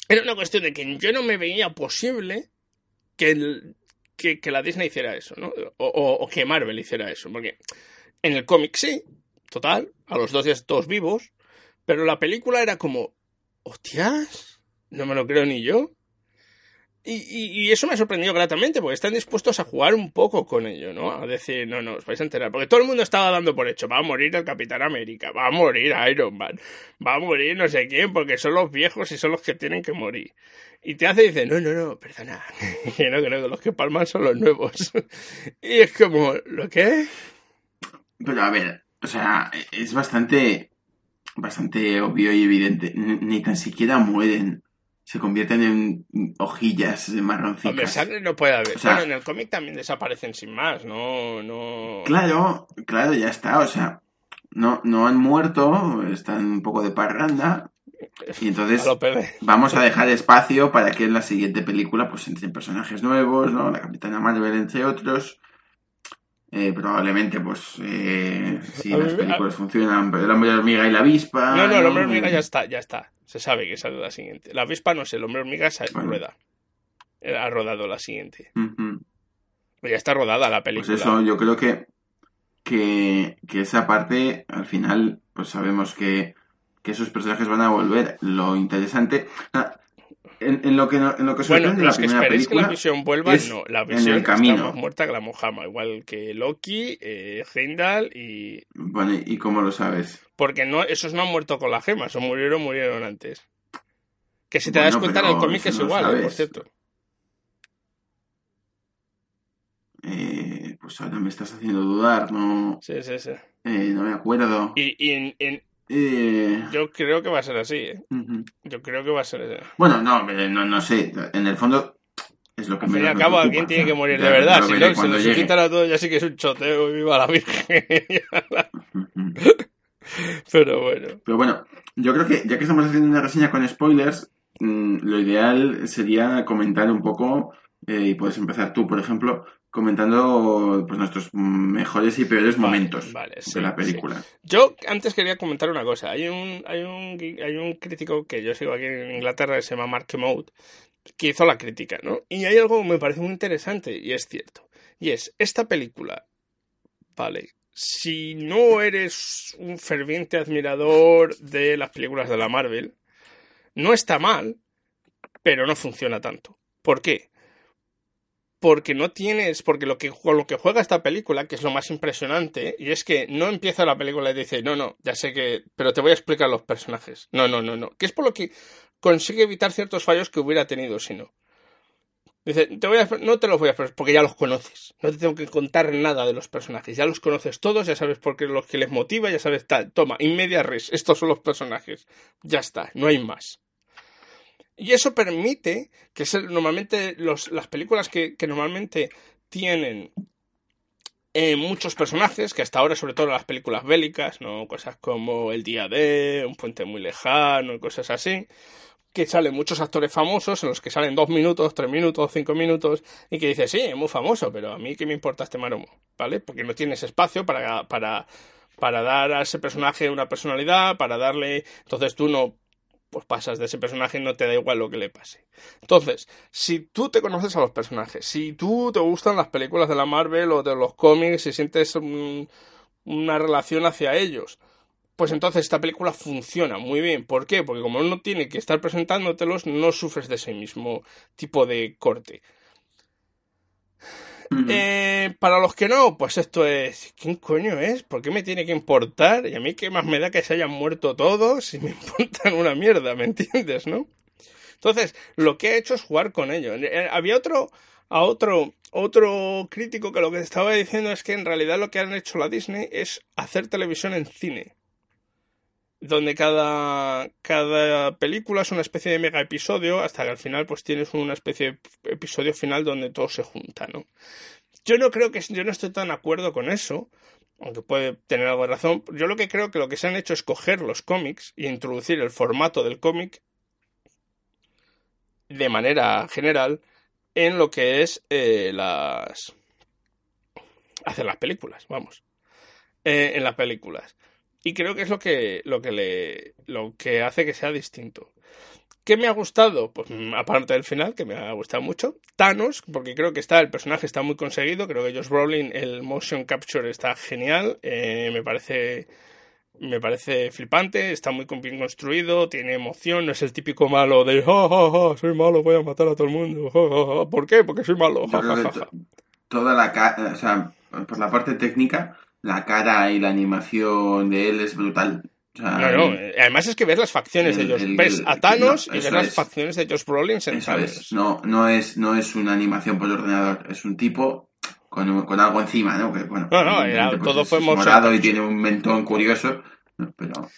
Speaker 1: era una cuestión de que yo no me veía posible que, que, la Disney hiciera eso, ¿no? O, que Marvel hiciera eso. Porque en el cómic sí, total, a los dos días todos vivos, pero la película era como, hostias, no me lo creo ni yo. Y, eso me ha sorprendido gratamente, porque están dispuestos a jugar un poco con ello, ¿no? A decir, no, no, os vais a enterar. Porque todo el mundo estaba dando por hecho, va a morir el Capitán América, va a morir Iron Man, va a morir no sé quién, porque son los viejos y son los que tienen que morir. Y te hace y dice, no, no, no, perdona, que no creo que los que palman son los nuevos. y es como, ¿lo qué?
Speaker 2: Pero a ver, o sea, es bastante, bastante obvio y evidente. ni tan siquiera mueren se convierten en hojillas marroncitas.
Speaker 1: Hombre, sangre no puede haber. bueno, en el cómic también desaparecen sin más, no, no...
Speaker 2: Claro, claro, ya está, o sea, no, no han muerto, están un poco de parranda, y entonces vamos a dejar espacio para que en la siguiente película pues entren personajes nuevos, ¿no? La Capitana Marvel, entre otros. Eh, probablemente, pues, eh, si las películas funcionan, el hombre hormiga y la avispa.
Speaker 1: No, no, el hombre hormiga ya está, ya está. Se sabe que sale la siguiente. La avispa no sé, el hombre hormiga se rueda. Ha rodado la siguiente. Ya está rodada la película.
Speaker 2: Pues eso, yo creo que, que, que esa parte, al final, pues sabemos que, que esos personajes van a volver. Lo interesante en, lo que, en lo que
Speaker 1: bueno,
Speaker 2: los
Speaker 1: que esperéis que la visión vuelva, no. La visión está más muerta que la Mojama, igual que Loki, eh, Heimdall y...
Speaker 2: Bueno, ¿y cómo lo sabes?
Speaker 1: Porque no, esos no han muerto con la gema, o murieron murieron antes. Que si te das cuenta en el cómic es igual, eh, por cierto.
Speaker 2: Eh, pues ahora me estás haciendo dudar, ¿no?
Speaker 1: Sí, sí, sí.
Speaker 2: Eh, no me acuerdo.
Speaker 1: Y, y en,
Speaker 2: eh,
Speaker 1: Yo creo que va a ser así. ¿eh? Yo creo que va a ser así.
Speaker 2: Bueno, no, no, no sé. En el fondo es lo que
Speaker 1: al fin y al cabo alguien tiene que morir de verdad. Si no, se nos quitan a todos ya sí que es un choteo y viva la Virgen. Pero bueno.
Speaker 2: Pero bueno, yo creo que ya que estamos haciendo una reseña con spoilers, mm, lo ideal sería comentar un poco, eh, y puedes empezar tú, por ejemplo, comentando pues, nuestros mejores y peores momentos de la película.
Speaker 1: Yo antes quería comentar una cosa. Hay un, hay un, hay un crítico que yo sigo aquí en Inglaterra que se llama Mark Mode que hizo la crítica, ¿no? Y hay algo que me parece muy interesante y es cierto. Y es, esta película, vale, si no eres un ferviente admirador de las películas de la Marvel, no está mal, pero no funciona tanto. ¿Por qué? Porque no tienes, porque lo que, con lo que juega esta película, que es lo más impresionante, y es que no empieza la película y dice, no, no, ya sé que, pero te voy a explicar los personajes. No, no, no, no. Que es por lo que consigue evitar ciertos fallos que hubiera tenido si no. Dice, te voy a, no te los voy a porque ya los conoces. No te tengo que contar nada de los personajes. Ya los conoces todos, ya sabes por qué los que les motiva, ya sabes tal. Toma, inmedia res, estos son los personajes. Ya está, no hay más. Y eso permite que normalmente las películas que, normalmente tienen eh, muchos personajes, que hasta ahora, sobre todo las películas bélicas, ¿no? Cosas como El Día de, Un Puente Muy Lejano, cosas así, que salen muchos actores famosos, en los que salen dos minutos, tres minutos, cinco minutos, y que dices, sí, es muy famoso, pero a mí qué me importa este maromo, ¿vale? Porque no tienes espacio para, para, para dar a ese personaje una personalidad, para darle. Entonces tú no pues pasas de ese personaje y no te da igual lo que le pase. Entonces, si tú te conoces a los personajes, si tú te gustan las películas de la Marvel o de los cómics y sientes una relación hacia ellos, pues entonces esta película funciona muy bien. ¿Por qué? Porque como no tiene que estar presentándotelos, no sufres de ese mismo tipo de corte. Eh, para los que no, pues esto es. ¿Quién coño es? ¿Por qué me tiene que importar? Y a mí, ¿qué más me da que se hayan muerto todos? Si me importan una mierda, ¿me entiendes, no? Entonces, lo que he hecho es jugar con ello. Eh, había otro. A otro, otro crítico que lo que estaba diciendo es que en realidad lo que han hecho la Disney es hacer televisión en cine donde cada, cada película es una especie de mega episodio hasta que al final pues tienes una especie de episodio final donde todo se junta, ¿no? Yo no creo que yo no estoy tan de acuerdo con eso, aunque puede tener algo de razón. Yo lo que creo que lo que se han hecho es coger los cómics y introducir el formato del cómic de manera general en lo que es eh, las hacer las películas, vamos, eh, en las películas. Y creo que es lo que, lo que le. lo que hace que sea distinto. ¿Qué me ha gustado? Pues mm, aparte del final, que me ha gustado mucho. Thanos, porque creo que está, el personaje está muy conseguido. Creo que Josh Brolin, el motion capture está genial. Eh, me parece. Me parece flipante, está muy bien construido, tiene emoción, no es el típico malo de ja, soy malo, voy a matar a todo el mundo. ¿Por qué? Porque soy malo.
Speaker 2: toda la o sea, por la parte técnica, la cara y la animación de él es brutal.
Speaker 1: Además es que ves las facciones de ellos. ves a Thanos y ves las facciones de Josh Brolin
Speaker 2: sentados. No, no, es, no es una animación por ordenador, es un tipo con, con algo encima, ¿no? Que, bueno,
Speaker 1: no, no, pues todo fue
Speaker 2: morado y tiene un mentón curioso, pero...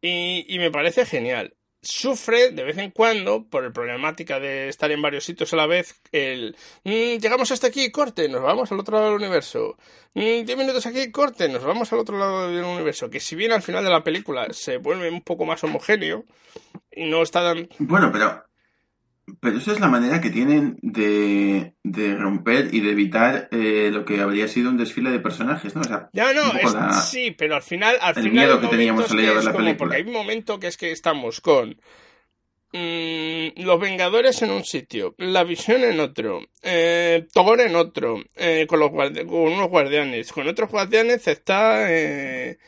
Speaker 1: Y, y me parece genial sufre de vez en cuando por el problemática de estar en varios sitios a la vez el mm, llegamos hasta aquí corte nos vamos al otro lado del universo. Mm, diez minutos aquí corte nos vamos al otro lado del universo que si bien al final de la película se vuelve un poco más homogéneo y no está tan
Speaker 2: bueno pero pero esa es la manera que tienen de, de romper y de evitar eh, lo que habría sido un desfile de personajes, ¿no? O sea,
Speaker 1: ya no, sí, pero al final, al
Speaker 2: el
Speaker 1: final
Speaker 2: miedo que teníamos al leer la película.
Speaker 1: Porque hay un momento que es que estamos con mm, los Vengadores en un sitio, la Visión en otro, eh, Thor en otro, eh, con los con unos guardianes, con otros guardianes está eh,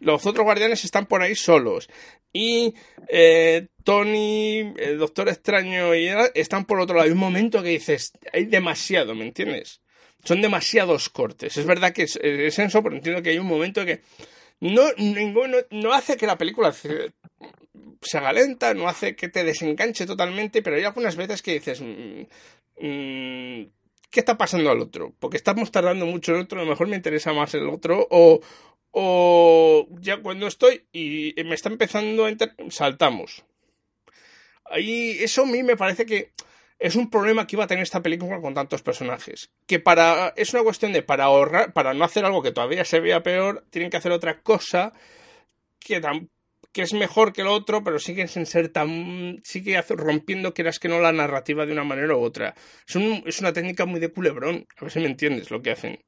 Speaker 1: los otros guardianes están por ahí solos. Y eh, Tony, el Doctor Extraño y están por otro lado. Hay un momento que dices, hay demasiado, ¿me entiendes? Son demasiados cortes. Es verdad que es, es eso, pero entiendo que hay un momento que no, no hace que la película se, haga lenta, no hace que te desenganche totalmente, pero hay algunas veces que dices, mm, mm, ¿qué está pasando al otro? Porque estamos tardando mucho en otro, a lo mejor me interesa más el otro, o, o ya cuando estoy y me está empezando a saltamos. Ahí eso a mí me parece que es un problema que iba a tener esta película con tantos personajes. Que para es una cuestión de para ahorrar, para no hacer algo que todavía se vea peor, tienen que hacer otra cosa que que es mejor que lo otro, pero siguen sin ser tan. sigue rompiendo, quieras que no, la narrativa de una manera u otra. Es, es una técnica muy de culebrón, a ver si me entiendes lo que hacen.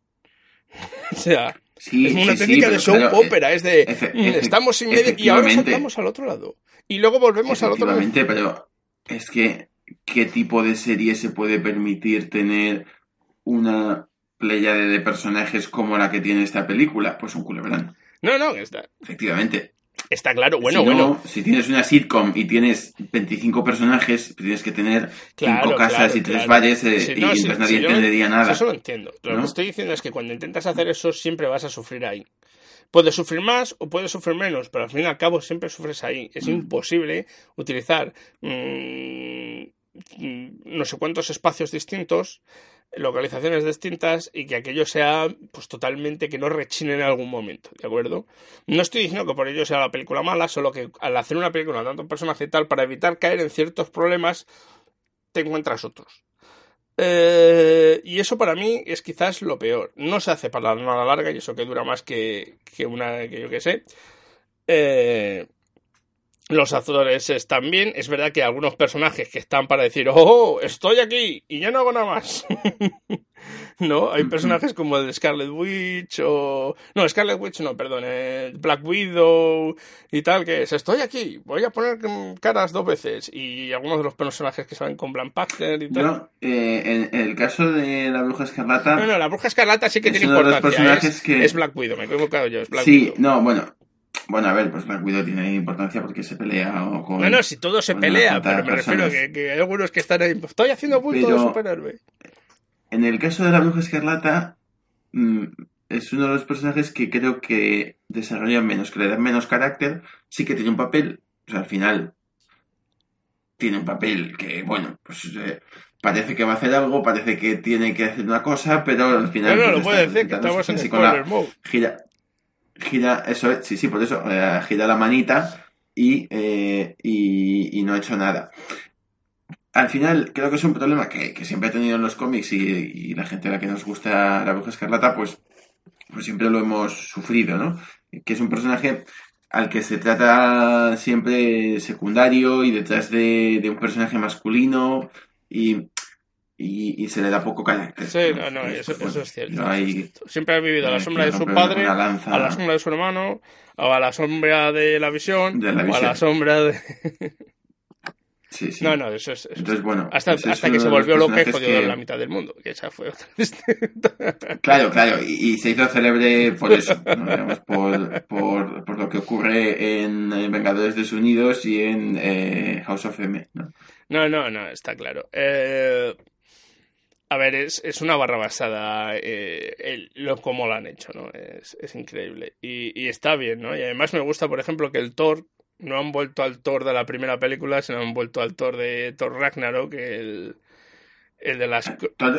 Speaker 1: o sea, es una técnica de soap opera, es de. Mm, estamos sin medio y ahora saltamos al otro lado. Y luego volvemos al otro lado.
Speaker 2: pero es que. ¿Qué tipo de serie se puede permitir tener una playa de personajes como la que tiene esta película? Pues un culebrón.
Speaker 1: No, no, está.
Speaker 2: Efectivamente.
Speaker 1: Está claro, bueno, bueno.
Speaker 2: Si tienes una sitcom y tienes 25 personajes, tienes que tener cinco casas y tres bares eh, y entonces nadie entendería nada.
Speaker 1: Eso lo entiendo. Lo que estoy diciendo es que cuando intentas hacer eso siempre vas a sufrir ahí. Puedes sufrir más o puedes sufrir menos, pero al fin y al cabo siempre sufres ahí. Es mm. imposible utilizar mm, no sé cuántos espacios distintos localizaciones distintas y que aquello sea pues totalmente que no rechine en algún momento, ¿de acuerdo? No estoy diciendo que por ello sea la película mala, solo que al hacer una película tanto personaje y tal, para evitar caer en ciertos problemas, te encuentras otros. Eh, y eso para mí es quizás lo peor. No se hace para la larga y eso que dura más que, que una que yo que sé. Eh, los actores están bien. Es verdad que algunos personajes que están para decir, oh, estoy aquí y ya no hago nada más. no, hay personajes como el de Scarlet Witch o... No, Scarlet Witch no, perdón, eh, Black Widow y tal, que es, estoy aquí, voy a poner caras dos veces. Y algunos de los personajes que salen con Blanc Panther y tal.
Speaker 2: eh, en, el caso de la Bruja Escarlata...
Speaker 1: No, no, la Bruja Escarlata sí que tiene importancia. Es, es, Black Widow, me he equivocado yo, es Black
Speaker 2: sí, no, bueno, bueno, a ver, pues Widow tiene importancia porque se pelea con.
Speaker 1: No, no, si todo se pelea, pero me refiero a que, hay algunos que están ahí. Estoy haciendo bulto de superhéroe.
Speaker 2: En el caso de la Bruja Escarlata, mm, es uno de los personajes que creo que desarrollan menos, que le dan menos carácter. Sí que tiene un papel, o sea, al final tiene un papel que, bueno, pues eh, parece que va a hacer algo, parece que tiene que hacer una cosa, pero al final.
Speaker 1: No, no, pues lo puede decir, que estamos en spoiler mode.
Speaker 2: Gira, gira, eso sí, sí, por eso, eh, gira la manita eh, y, y, no ha hecho nada. Al final, creo que es un problema que, siempre ha tenido en los cómics y, la gente a la que nos gusta la bruja escarlata, pues, pues siempre lo hemos sufrido, ¿no? Que es un personaje al que se trata siempre secundario y detrás de, de un personaje masculino y y, se le da poco carácter.
Speaker 1: Sí, no, no, eso, es cierto. Siempre ha vivido a la sombra de su padre, a la sombra de su hermano, o a la sombra de la visión, o a la sombra de...
Speaker 2: Sí, sí.
Speaker 1: No, no, eso es.
Speaker 2: Entonces, bueno.
Speaker 1: Hasta, hasta que se volvió loco y jodió la mitad del mundo. Que esa fue otra
Speaker 2: Claro, claro. Y, se hizo célebre por eso. por, por, por, lo que ocurre en, Vengadores Desunidos y en eh, House of M. ¿no?
Speaker 1: no, no, no, está claro. Eh, a ver, es, es una barra basada eh, lo, como lo han hecho, ¿no? Es, es increíble. Y, y, está bien, ¿no? Y además me gusta, por ejemplo, que el Thor no han vuelto al Thor de la primera película, sino han vuelto al Thor de Thor Ragnarok, el, el de las...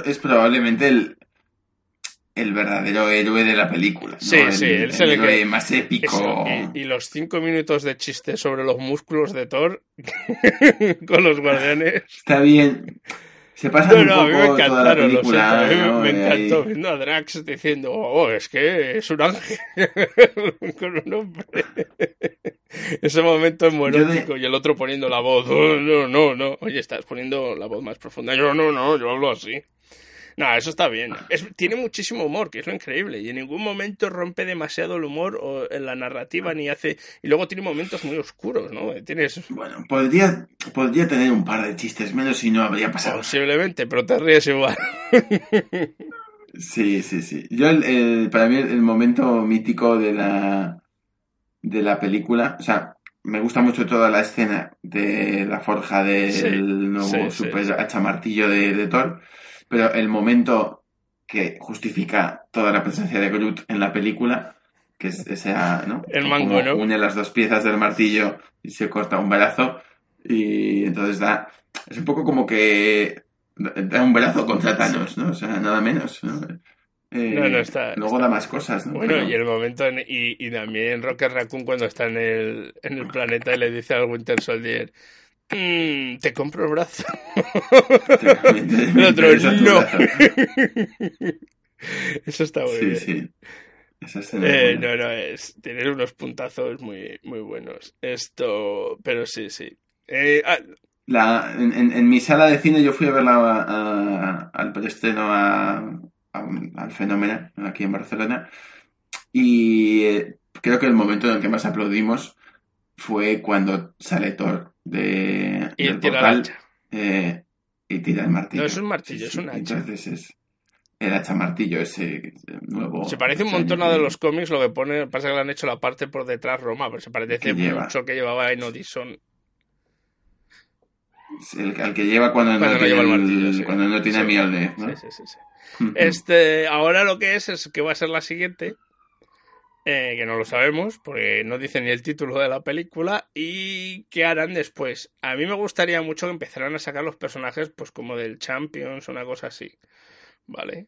Speaker 2: Es probablemente el, el verdadero héroe de la película.
Speaker 1: Sí, sí,
Speaker 2: el,
Speaker 1: es el,
Speaker 2: héroe más épico.
Speaker 1: y, y, los cinco minutos de chiste sobre los músculos de Thor con los guardianes.
Speaker 2: Está bien. Se pasa un poco a mí me encantaron, lo
Speaker 1: siento, me, encantó viendo a Drax diciendo, oh, es que es un ángel con un hombre. Ese momento es muy y el otro poniendo la voz, oh, no, no, no, oye, estás poniendo la voz más profunda, yo no, no, yo hablo así. No, eso está bien. tiene muchísimo humor, que es lo increíble. Y en ningún momento rompe demasiado el humor o en la narrativa ni hace. Y luego tiene momentos muy oscuros, ¿no? Tienes.
Speaker 2: Bueno, podría, podría tener un par de chistes menos y no habría pasado.
Speaker 1: Posiblemente, pero te ríes igual.
Speaker 2: sí, sí, sí. Yo, el, para mí, el momento mítico de la, de la película, o sea, me gusta mucho toda la escena de la forja del nuevo super hacha martillo de, de Thor pero el momento que justifica toda la presencia de Groot en la película, que es ese, ¿no?
Speaker 1: El mango, ¿no?
Speaker 2: Une las dos piezas del martillo y se corta un brazo y entonces da... Es un poco como que da un brazo contra Thanos, ¿no? O sea, nada menos, ¿no?
Speaker 1: Eh, no, no está,
Speaker 2: luego da más cosas, ¿no?
Speaker 1: Bueno, y el momento, y, y también Rocket Raccoon cuando está en el, en el planeta y le dice al Winter Soldier, Mm, te compro el brazo. el otro, no. Eso está muy bien.
Speaker 2: Esa escena
Speaker 1: Eh, no, no, es, tiene unos puntazos muy, muy buenos. Esto, pero sí, sí. Eh, ah,
Speaker 2: La, en, mi sala de cine yo fui a verla a- a- al preestreno a, a- al Fenómeno, aquí en Barcelona, y eh, creo que el momento en el que más aplaudimos fue cuando sale Thor de,
Speaker 1: y
Speaker 2: del portal eh, y tira el martillo.
Speaker 1: No es un martillo,
Speaker 2: Sí,
Speaker 1: es un hacha.
Speaker 2: Entonces es el hacha martillo ese nuevo.
Speaker 1: Se parece un montón a de los cómics, lo que pone, pasa que le han hecho la parte por detrás Roma, pero se parece
Speaker 2: Que lleva.
Speaker 1: mucho que llevaba en Odison.
Speaker 2: El, al que lleva cuando,
Speaker 1: Cuando
Speaker 2: no,
Speaker 1: no
Speaker 2: tiene,
Speaker 1: lleva el
Speaker 2: el-
Speaker 1: martillo, sí.
Speaker 2: cuando no tiene
Speaker 1: Sí.
Speaker 2: Mjolnir, ¿no?
Speaker 1: Sí, sí, sí, sí. Este, ahora lo que es es que va a ser la siguiente, eh, que no lo sabemos, porque no dice ni el título de la película, y qué harán después. A mí me gustaría mucho que empezaran a sacar los personajes, pues como del Champions, una cosa así, ¿vale?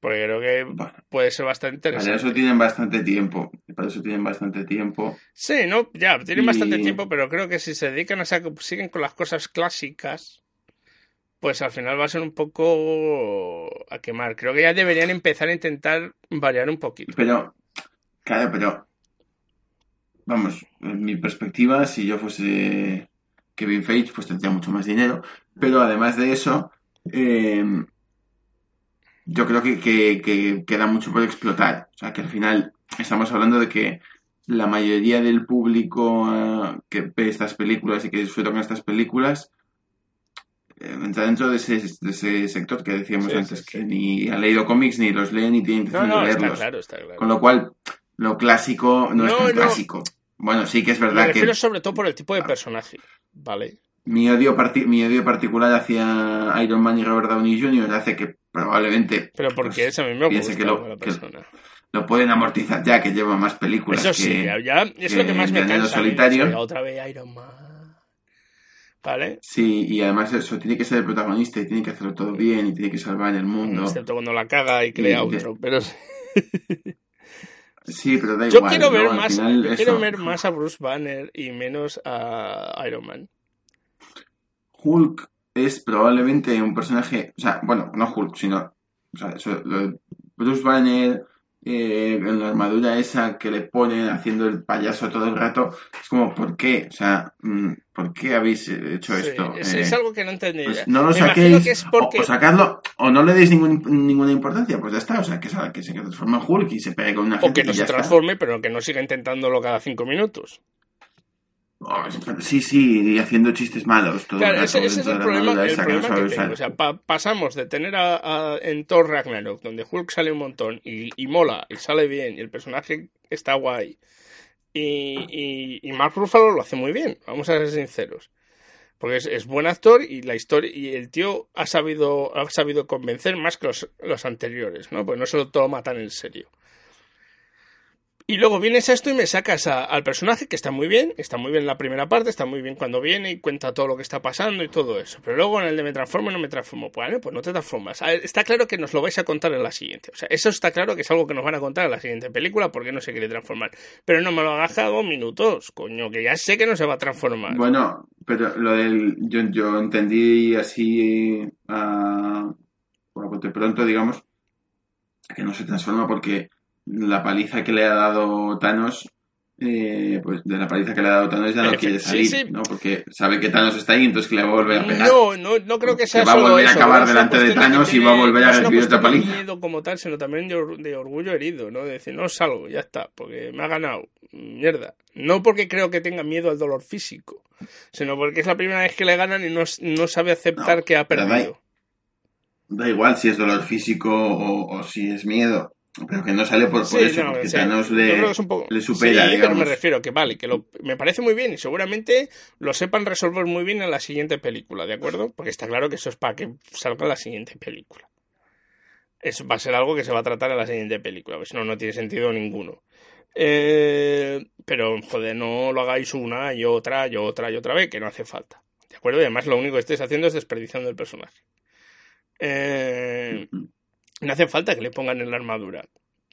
Speaker 1: Porque creo que
Speaker 2: Bueno,
Speaker 1: puede ser bastante
Speaker 2: para
Speaker 1: interesante.
Speaker 2: eso tienen bastante tiempo. Para eso tienen bastante tiempo.
Speaker 1: Sí, no, ya, tienen
Speaker 2: Y-
Speaker 1: bastante tiempo, pero creo que si se dedican a sacar, siguen con las cosas clásicas, pues al final va a ser un poco a quemar. Creo que ya deberían empezar a intentar variar un poquito.
Speaker 2: Pero, claro, pero. Vamos, en mi perspectiva, si yo fuese Kevin Feige, pues tendría mucho más dinero. Pero además de eso, eh, yo creo que, que- que queda mucho por explotar. O sea, que al final estamos hablando de que la mayoría del público eh, que ve estas películas y que disfruta con estas películas eh, entra dentro de ese, de ese sector que decíamos
Speaker 1: Sí,
Speaker 2: antes,
Speaker 1: sí,
Speaker 2: que ni ha leído cómics ni los lee ni tiene intención
Speaker 1: no,
Speaker 2: de
Speaker 1: está
Speaker 2: leerlos.
Speaker 1: claro, está claro.
Speaker 2: Con lo cual, lo clásico no, es tan
Speaker 1: no.
Speaker 2: clásico. Bueno, sí que es
Speaker 1: Me
Speaker 2: verdad
Speaker 1: refiero
Speaker 2: que
Speaker 1: sobre todo por el tipo de personaje, ¿vale?
Speaker 2: mi odio, parti- mi odio particular hacia Iron Man y Robert Downey Jr. hace que probablemente
Speaker 1: Pero porque
Speaker 2: pues,
Speaker 1: a mí me gusta
Speaker 2: que lo-
Speaker 1: la
Speaker 2: que-
Speaker 1: persona.
Speaker 2: lo pueden amortizar ya, que lleva más películas
Speaker 1: Eso
Speaker 2: que...
Speaker 1: sí, ya es lo que
Speaker 2: que
Speaker 1: más me cansa. mí,
Speaker 2: Solitario.
Speaker 1: oiga, Otra vez Iron Man. ¿Vale?
Speaker 2: Sí, y además eso, tiene que ser el protagonista y tiene que hacerlo todo bien y tiene que salvar el mundo.
Speaker 1: Excepto cuando la caga y crea
Speaker 2: Y de-
Speaker 1: otro. Pero sí.
Speaker 2: Pero da
Speaker 1: yo
Speaker 2: igual.
Speaker 1: quiero ver más,
Speaker 2: final,
Speaker 1: yo
Speaker 2: eso,
Speaker 1: quiero ver más a Bruce Banner y menos a Iron Man.
Speaker 2: Hulk es probablemente un personaje, o sea, bueno, no Hulk, sino, o sea, Bruce Banner eh, en la armadura esa que le ponen haciendo el payaso todo el rato, es como, ¿por qué? O sea, mm, ¿por qué habéis hecho
Speaker 1: Sí,
Speaker 2: esto?
Speaker 1: es,
Speaker 2: Eh,
Speaker 1: es algo que no entendí.
Speaker 2: pues no lo
Speaker 1: Me
Speaker 2: saquéis,
Speaker 1: que es
Speaker 2: o-
Speaker 1: porque...
Speaker 2: o, sacadlo, o no le deis ningún- ninguna importancia, pues ya está, o sea, que, se- que se transforma en Hulk y se pegue con una
Speaker 1: O
Speaker 2: gente
Speaker 1: que no se
Speaker 2: ya
Speaker 1: transforme, pero que no siga intentándolo cada cinco minutos.
Speaker 2: Oh, sí, sí, y haciendo chistes malos todo
Speaker 1: Claro, ese, ese es el problema, el
Speaker 2: que
Speaker 1: tengo. O sea, pa- pasamos de tener a, a- en Thor Ragnarok, donde Hulk sale un montón y, y mola, y sale bien, y el personaje está guay, y, y, y Mark Ruffalo lo hace muy bien, vamos a ser sinceros. Porque es, es buen actor y la historia y el tío ha sabido, ha sabido convencer más que los, los anteriores, ¿no? Pues no se lo toma tan en serio. Y luego vienes a esto y me sacas a- al personaje que está muy bien, está muy bien la primera parte, está muy bien cuando viene y cuenta todo lo que está pasando y todo eso. Pero luego en el de me transformo no me transformo. Pues, vale, pues no te transformas. A Está claro que nos lo vais a contar en la siguiente. O sea, eso está claro que es algo que nos van a contar en la siguiente película porque no se quiere transformar. Pero no me lo hagas cada dos minutos, coño, que ya sé que no se va a transformar.
Speaker 2: Bueno, pero lo del. Yo, entendí así. a por bote pronto, digamos. Que no se transforma porque la paliza que le ha dado Thanos. eh, pues de la paliza que le ha dado Thanos ya no
Speaker 1: Efe-
Speaker 2: quiere salir,
Speaker 1: sí.
Speaker 2: ¿no? Porque sabe que Thanos está ahí, entonces que le va a volver a pegar.
Speaker 1: No, no, no creo que sea
Speaker 2: Que va a volver a
Speaker 1: eso,
Speaker 2: acabar
Speaker 1: es una
Speaker 2: delante de Thanos y va a volver a
Speaker 1: no
Speaker 2: recibir otra paliza.
Speaker 1: miedo como tal, sino también de, or- de orgullo herido, ¿no? De decir, no salgo, ya está, porque me ha ganado. Mierda. No porque creo que tenga miedo al dolor físico, sino porque es la primera vez que le ganan y no, no sabe aceptar
Speaker 2: No,
Speaker 1: que ha
Speaker 2: da-
Speaker 1: perdido.
Speaker 2: Da igual si es dolor físico o, o si es miedo. Pero que no sale por, por
Speaker 1: Sí,
Speaker 2: eso,
Speaker 1: no,
Speaker 2: porque
Speaker 1: o sea,
Speaker 2: Thanos le,
Speaker 1: es un poco-
Speaker 2: le supera,
Speaker 1: sí, pero me refiero que vale, que lo, me parece muy bien y seguramente lo sepan resolver muy bien en la siguiente película, ¿de acuerdo? Porque está claro que eso es para que salga la siguiente película. Eso va a ser algo que se va a tratar en la siguiente película, pues no, no tiene sentido ninguno. Eh, pero, joder, no lo hagáis una y otra y otra y otra vez, que no hace falta. ¿De acuerdo? Y además lo único que estáis haciendo es desperdiciando el personaje. Eh, no hace falta que le pongan en la armadura.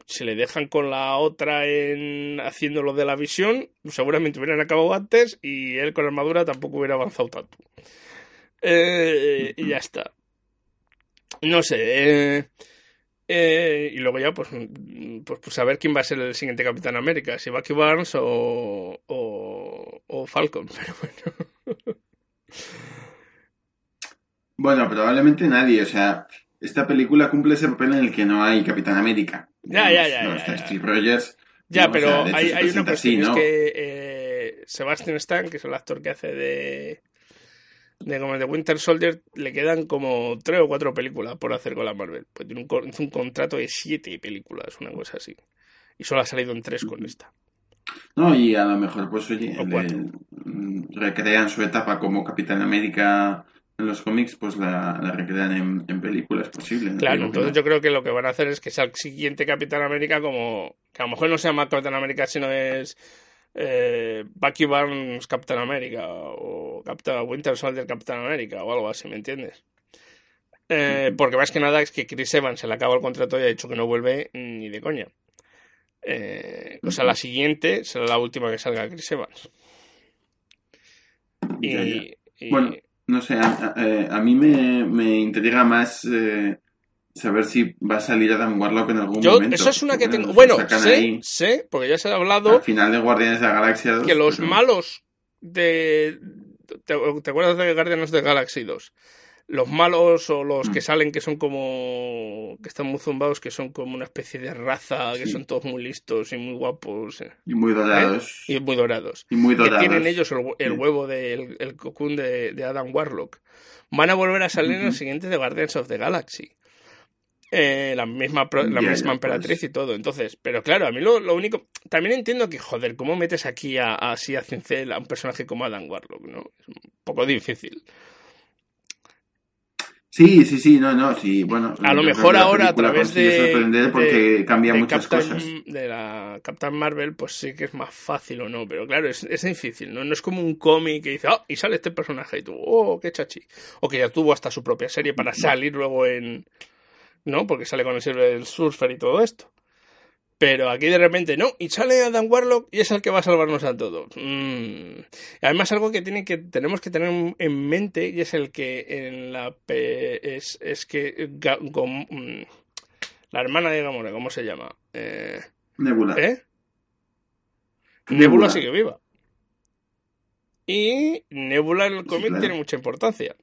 Speaker 1: Si le dejan con la otra en haciendo lo de la visión, seguramente hubieran acabado antes y él con la armadura tampoco hubiera avanzado tanto. Eh, y ya está. No sé. eh, Eh, y luego ya, pues, pues, pues a ver quién va a ser el siguiente Capitán América, si Bucky Barnes o, o, o Falcon. Pero bueno.
Speaker 2: Bueno, probablemente nadie, o sea, esta película cumple ese papel en el que no hay Capitán América.
Speaker 1: Ya, ya, ya,
Speaker 2: No
Speaker 1: ya,
Speaker 2: está
Speaker 1: ya.
Speaker 2: Steve Rogers.
Speaker 1: Ya,
Speaker 2: no, o
Speaker 1: pero
Speaker 2: sea, de hecho,
Speaker 1: hay, una cuestión,
Speaker 2: así,
Speaker 1: es
Speaker 2: ¿no?
Speaker 1: que eh, Sebastian Stan, que es el actor que hace de, de como de Winter Soldier, le quedan como tres o cuatro películas por hacer con la Marvel. Pues tiene un, contrato de siete películas, una cosa así. Y solo ha salido en tres con esta.
Speaker 2: No, y a lo mejor, pues oye, le- mm, recrean su etapa como Capitán América en los cómics, pues la, la recrean en, en películas posible. no
Speaker 1: Claro, entonces yo creo que lo que van a hacer es que sea el siguiente Capitán América como... Que a lo mejor no se llama Capitán América, sino es eh, Bucky Barnes Capitán América o Capitán Winter Soldier Capitán América o algo así, ¿me entiendes? Eh, porque más que nada es que Chris Evans se le acaba el contrato y ha dicho que no vuelve ni de coña. Eh, o sea, la siguiente será la última que salga Chris Evans. Y,
Speaker 2: Ya, ya.
Speaker 1: y-
Speaker 2: Bueno, no sé, a, a- eh, a mí me, me intriga más eh, saber si va a salir Adam Warlock en algún
Speaker 1: yo,
Speaker 2: momento.
Speaker 1: eso es una que tengo... Bueno, sé,
Speaker 2: ahí
Speaker 1: sé, porque ya se ha hablado...
Speaker 2: al final de Guardianes de la Galaxia 2,
Speaker 1: que los
Speaker 2: pero-
Speaker 1: malos de... ¿Te, te acuerdas de Guardians of the Galaxy 2? Los malos o los que salen que son como... que están muy zumbados, que son como una especie de raza, que
Speaker 2: Sí.
Speaker 1: son todos muy listos y muy guapos eh,
Speaker 2: Y muy dorados.
Speaker 1: y muy dorados.
Speaker 2: Y muy
Speaker 1: Que tienen ellos el, el huevo del el cocoon de, de Adam Warlock. Van a volver a salir en los siguientes de Guardians of the Galaxy. Eh, la misma, pro- la misma
Speaker 2: ya,
Speaker 1: emperatriz
Speaker 2: pues.
Speaker 1: y todo. Entonces, pero claro, a mí lo, lo único. También entiendo que, joder, ¿cómo metes aquí a, a- así a cincel a un personaje como Adam Warlock, no? Es un poco difícil.
Speaker 2: Sí, sí, sí, no, no, sí, bueno.
Speaker 1: A lo mejor ahora a través de.
Speaker 2: sorprender porque
Speaker 1: de-
Speaker 2: cambia
Speaker 1: de
Speaker 2: muchas
Speaker 1: Captain-
Speaker 2: cosas.
Speaker 1: De la Captain Marvel, pues sí que es más fácil o no, pero claro, es, es difícil, ¿no? No es como un cómic que dice, oh, y sale este personaje y tú, oh, qué chachi. O que ya tuvo hasta su propia serie para salir luego en. ¿No? Porque sale con el Silver el Surfer y todo esto. Pero aquí de repente no, y sale Adam Warlock y es el que va a salvarnos a todos. Mm. Además, algo que, tiene que tenemos que tener en mente y es el que en la pe- es, es que Ga- Gom- mm, la hermana de Gamora, ¿cómo se llama? Eh,
Speaker 2: Nebula.
Speaker 1: ¿eh?
Speaker 2: Nebula.
Speaker 1: Nebula sigue viva. Y Nebula en el cómic
Speaker 2: claro.
Speaker 1: tiene mucha importancia.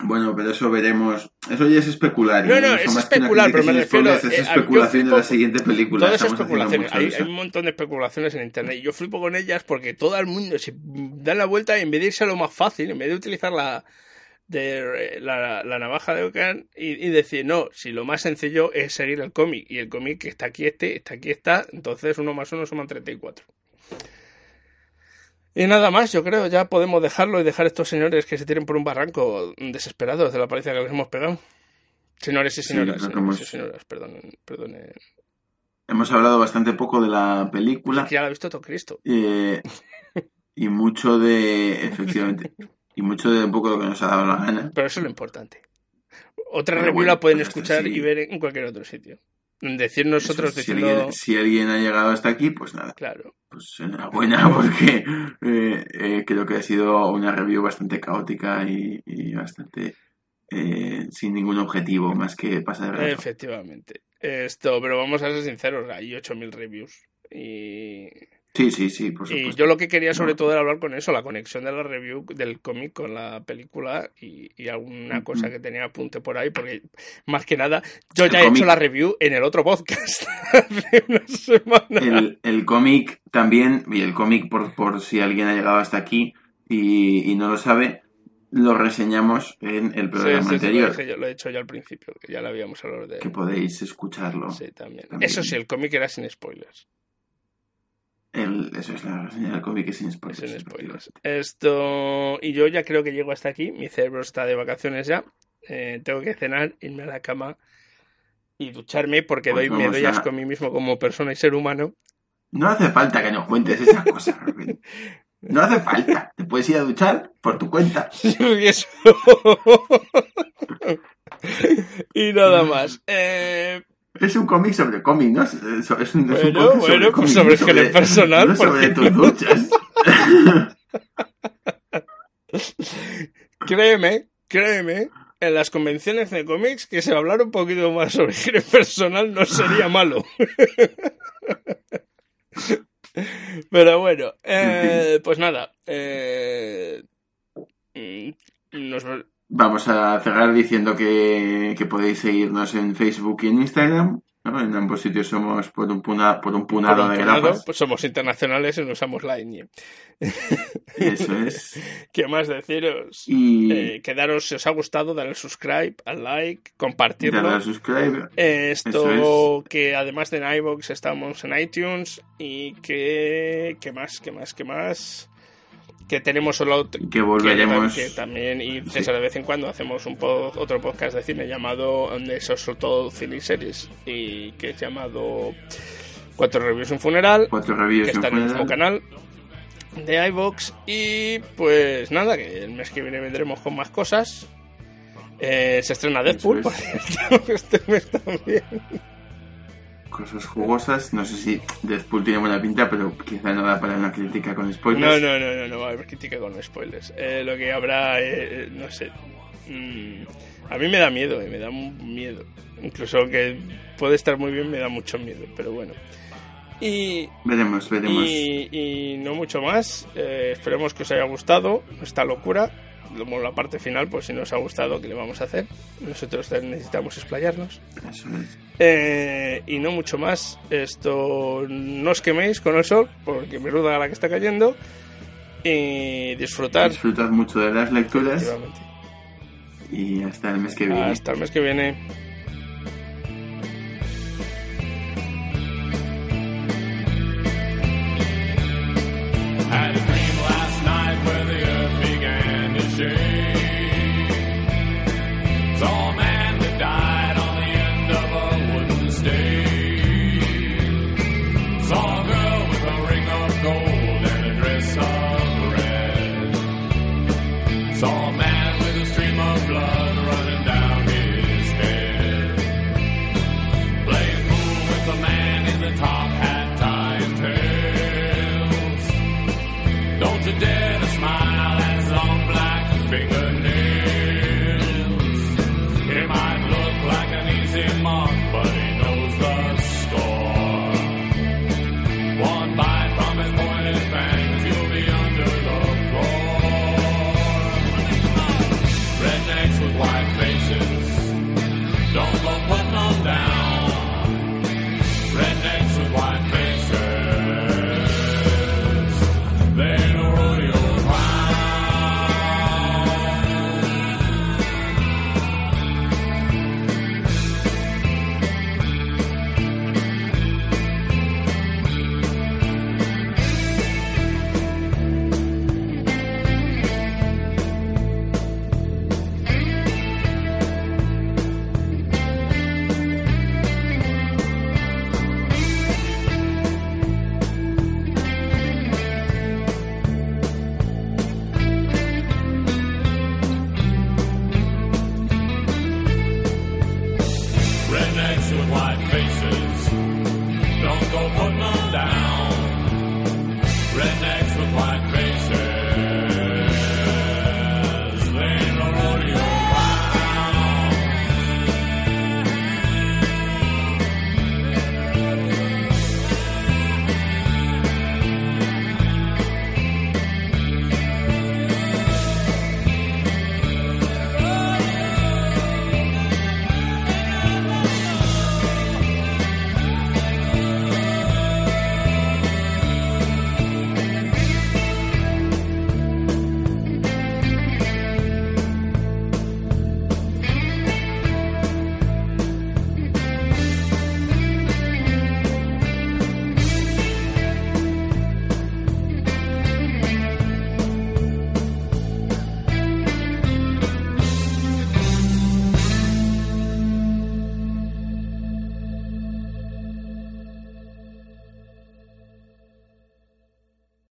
Speaker 2: Bueno, pero eso veremos. Eso ya es especular.
Speaker 1: No,
Speaker 2: ¿eh?
Speaker 1: no, es especular, pero me refiero,
Speaker 2: Es
Speaker 1: eh,
Speaker 2: especulación de la siguiente película.
Speaker 1: Todas especulaciones, hay, hay un montón de especulaciones en internet y yo flipo con ellas porque todo el mundo se da la vuelta y en vez de irse a lo más fácil, en vez de utilizar la, de, la, la navaja de Ocan y, y decir, no, si lo más sencillo es seguir el cómic y el cómic que está aquí este, está aquí está, entonces uno más uno suman 34. Y nada más, yo creo, ya podemos dejarlo y dejar a estos señores que se tiren por un barranco desesperados de la paliza que les hemos pegado. Señores y
Speaker 2: Sí,
Speaker 1: señoras,
Speaker 2: creo que
Speaker 1: señores y
Speaker 2: hemos-
Speaker 1: señoras,
Speaker 2: hablado bastante poco de la película.
Speaker 1: que ya la ha visto todo Cristo.
Speaker 2: eh, y mucho de. Efectivamente. Y mucho de un poco lo que nos ha dado la gana.
Speaker 1: Pero eso es lo importante. Otra review
Speaker 2: bueno,
Speaker 1: la pueden
Speaker 2: pues
Speaker 1: escuchar
Speaker 2: sí.
Speaker 1: y ver en cualquier otro sitio. Decir nosotros
Speaker 2: Eso, si, alguien, si alguien ha llegado hasta aquí, pues nada.
Speaker 1: Claro.
Speaker 2: Pues enhorabuena porque eh, eh, creo que ha sido una review bastante caótica y, y bastante eh, sin ningún objetivo más que pasar el.
Speaker 1: Efectivamente. Esto, pero vamos a ser sinceros, hay 8000 reviews. Y,
Speaker 2: Sí, sí, sí, por
Speaker 1: y
Speaker 2: supuesto.
Speaker 1: yo lo que quería sobre todo era hablar con eso, la conexión de la review del cómic con la película y, y alguna cosa que tenía apunte por ahí, porque más que nada, yo
Speaker 2: El
Speaker 1: ya he hecho la review en el otro podcast hace una semana.
Speaker 2: El, el cómic también, y el cómic por, por si alguien ha llegado hasta aquí y, y no lo sabe, lo reseñamos en el programa
Speaker 1: sí, sí, lo,
Speaker 2: anterior,
Speaker 1: dije yo- lo he hecho yo al principio, que ya lo habíamos hablado de
Speaker 2: que podéis escucharlo.
Speaker 1: Sí, también.
Speaker 2: También.
Speaker 1: Eso sí, el cómic era sin spoilers.
Speaker 2: El- eso es la reseña del cómic, sin spoilers.
Speaker 1: Sin spoilers. Esto. Y yo ya creo que llego hasta aquí. Mi cerebro está de vacaciones ya. Eh, tengo que cenar, irme a la cama y ducharme porque
Speaker 2: Pues
Speaker 1: doy, me doy
Speaker 2: a-
Speaker 1: asco a mí mismo como persona y ser humano.
Speaker 2: No hace falta que nos cuentes esas cosas, Rubén. No hace falta. Te puedes ir a duchar por tu cuenta.
Speaker 1: Y nada más. Eh,
Speaker 2: Es un cómic sobre cómic, ¿no? Es, es un, es un
Speaker 1: Bueno,
Speaker 2: cómic
Speaker 1: bueno, pues
Speaker 2: cómic,
Speaker 1: sobre
Speaker 2: no
Speaker 1: higiene personal,
Speaker 2: no sobre tus duchas.
Speaker 1: créeme, créeme en las convenciones de cómics que se hablara un poquito más sobre giro personal no sería malo. Pero bueno, eh, pues nada. Eh, mm, nos,
Speaker 2: Vamos a cerrar diciendo que, que podéis seguirnos en Facebook y en Instagram. ¿no? En ambos sitios somos por un, puna, por un punado
Speaker 1: por un
Speaker 2: de
Speaker 1: punado,
Speaker 2: grapas.
Speaker 1: pues somos internacionales y no usamos Line.
Speaker 2: Eso es.
Speaker 1: ¿Qué más deciros?
Speaker 2: Y
Speaker 1: Eh, quedaros si os ha gustado, darle subscribe, al like, compartirlo.
Speaker 2: darle a subscribe.
Speaker 1: Eh, Esto que además de en iVoox estamos en iTunes y que ¿qué más? ¿Qué más? ¿Qué más? Que tenemos solo
Speaker 2: Que volveremos.
Speaker 1: que también y César de vez en cuando hacemos un po- otro podcast de cine llamado donde eso sobre todo cine y series y que es llamado Cuatro reviews un funeral
Speaker 2: Cuatro
Speaker 1: que
Speaker 2: reviews en
Speaker 1: está en el mismo canal de iVoox. Y pues nada que el mes que viene vendremos con más cosas. Eh, se estrena Deadpool por cierto, este mes también
Speaker 2: Cosas jugosas. No sé si Deadpool tiene buena pinta, pero quizá no da para una crítica con spoilers.
Speaker 1: No, no, no, no, no va a haber crítica con spoilers. Eh, lo que habrá, eh, no sé. mm, a mí me da miedo, eh, me da miedo. Incluso que puede estar muy bien, me da mucho miedo, pero bueno. Y,
Speaker 2: Veremos, veremos.
Speaker 1: y, y no mucho más. Eh, esperemos que os haya gustado esta locura. Como la parte final, pues si nos ha gustado, ¿qué le vamos a hacer? Nosotros necesitamos explayarnos. Eh, y no mucho más. Esto no os queméis con el sol, porque menuda la que está cayendo. Y disfrutar.
Speaker 2: Disfrutad mucho de las lecturas y hasta el mes que viene.
Speaker 1: Hasta el mes que viene.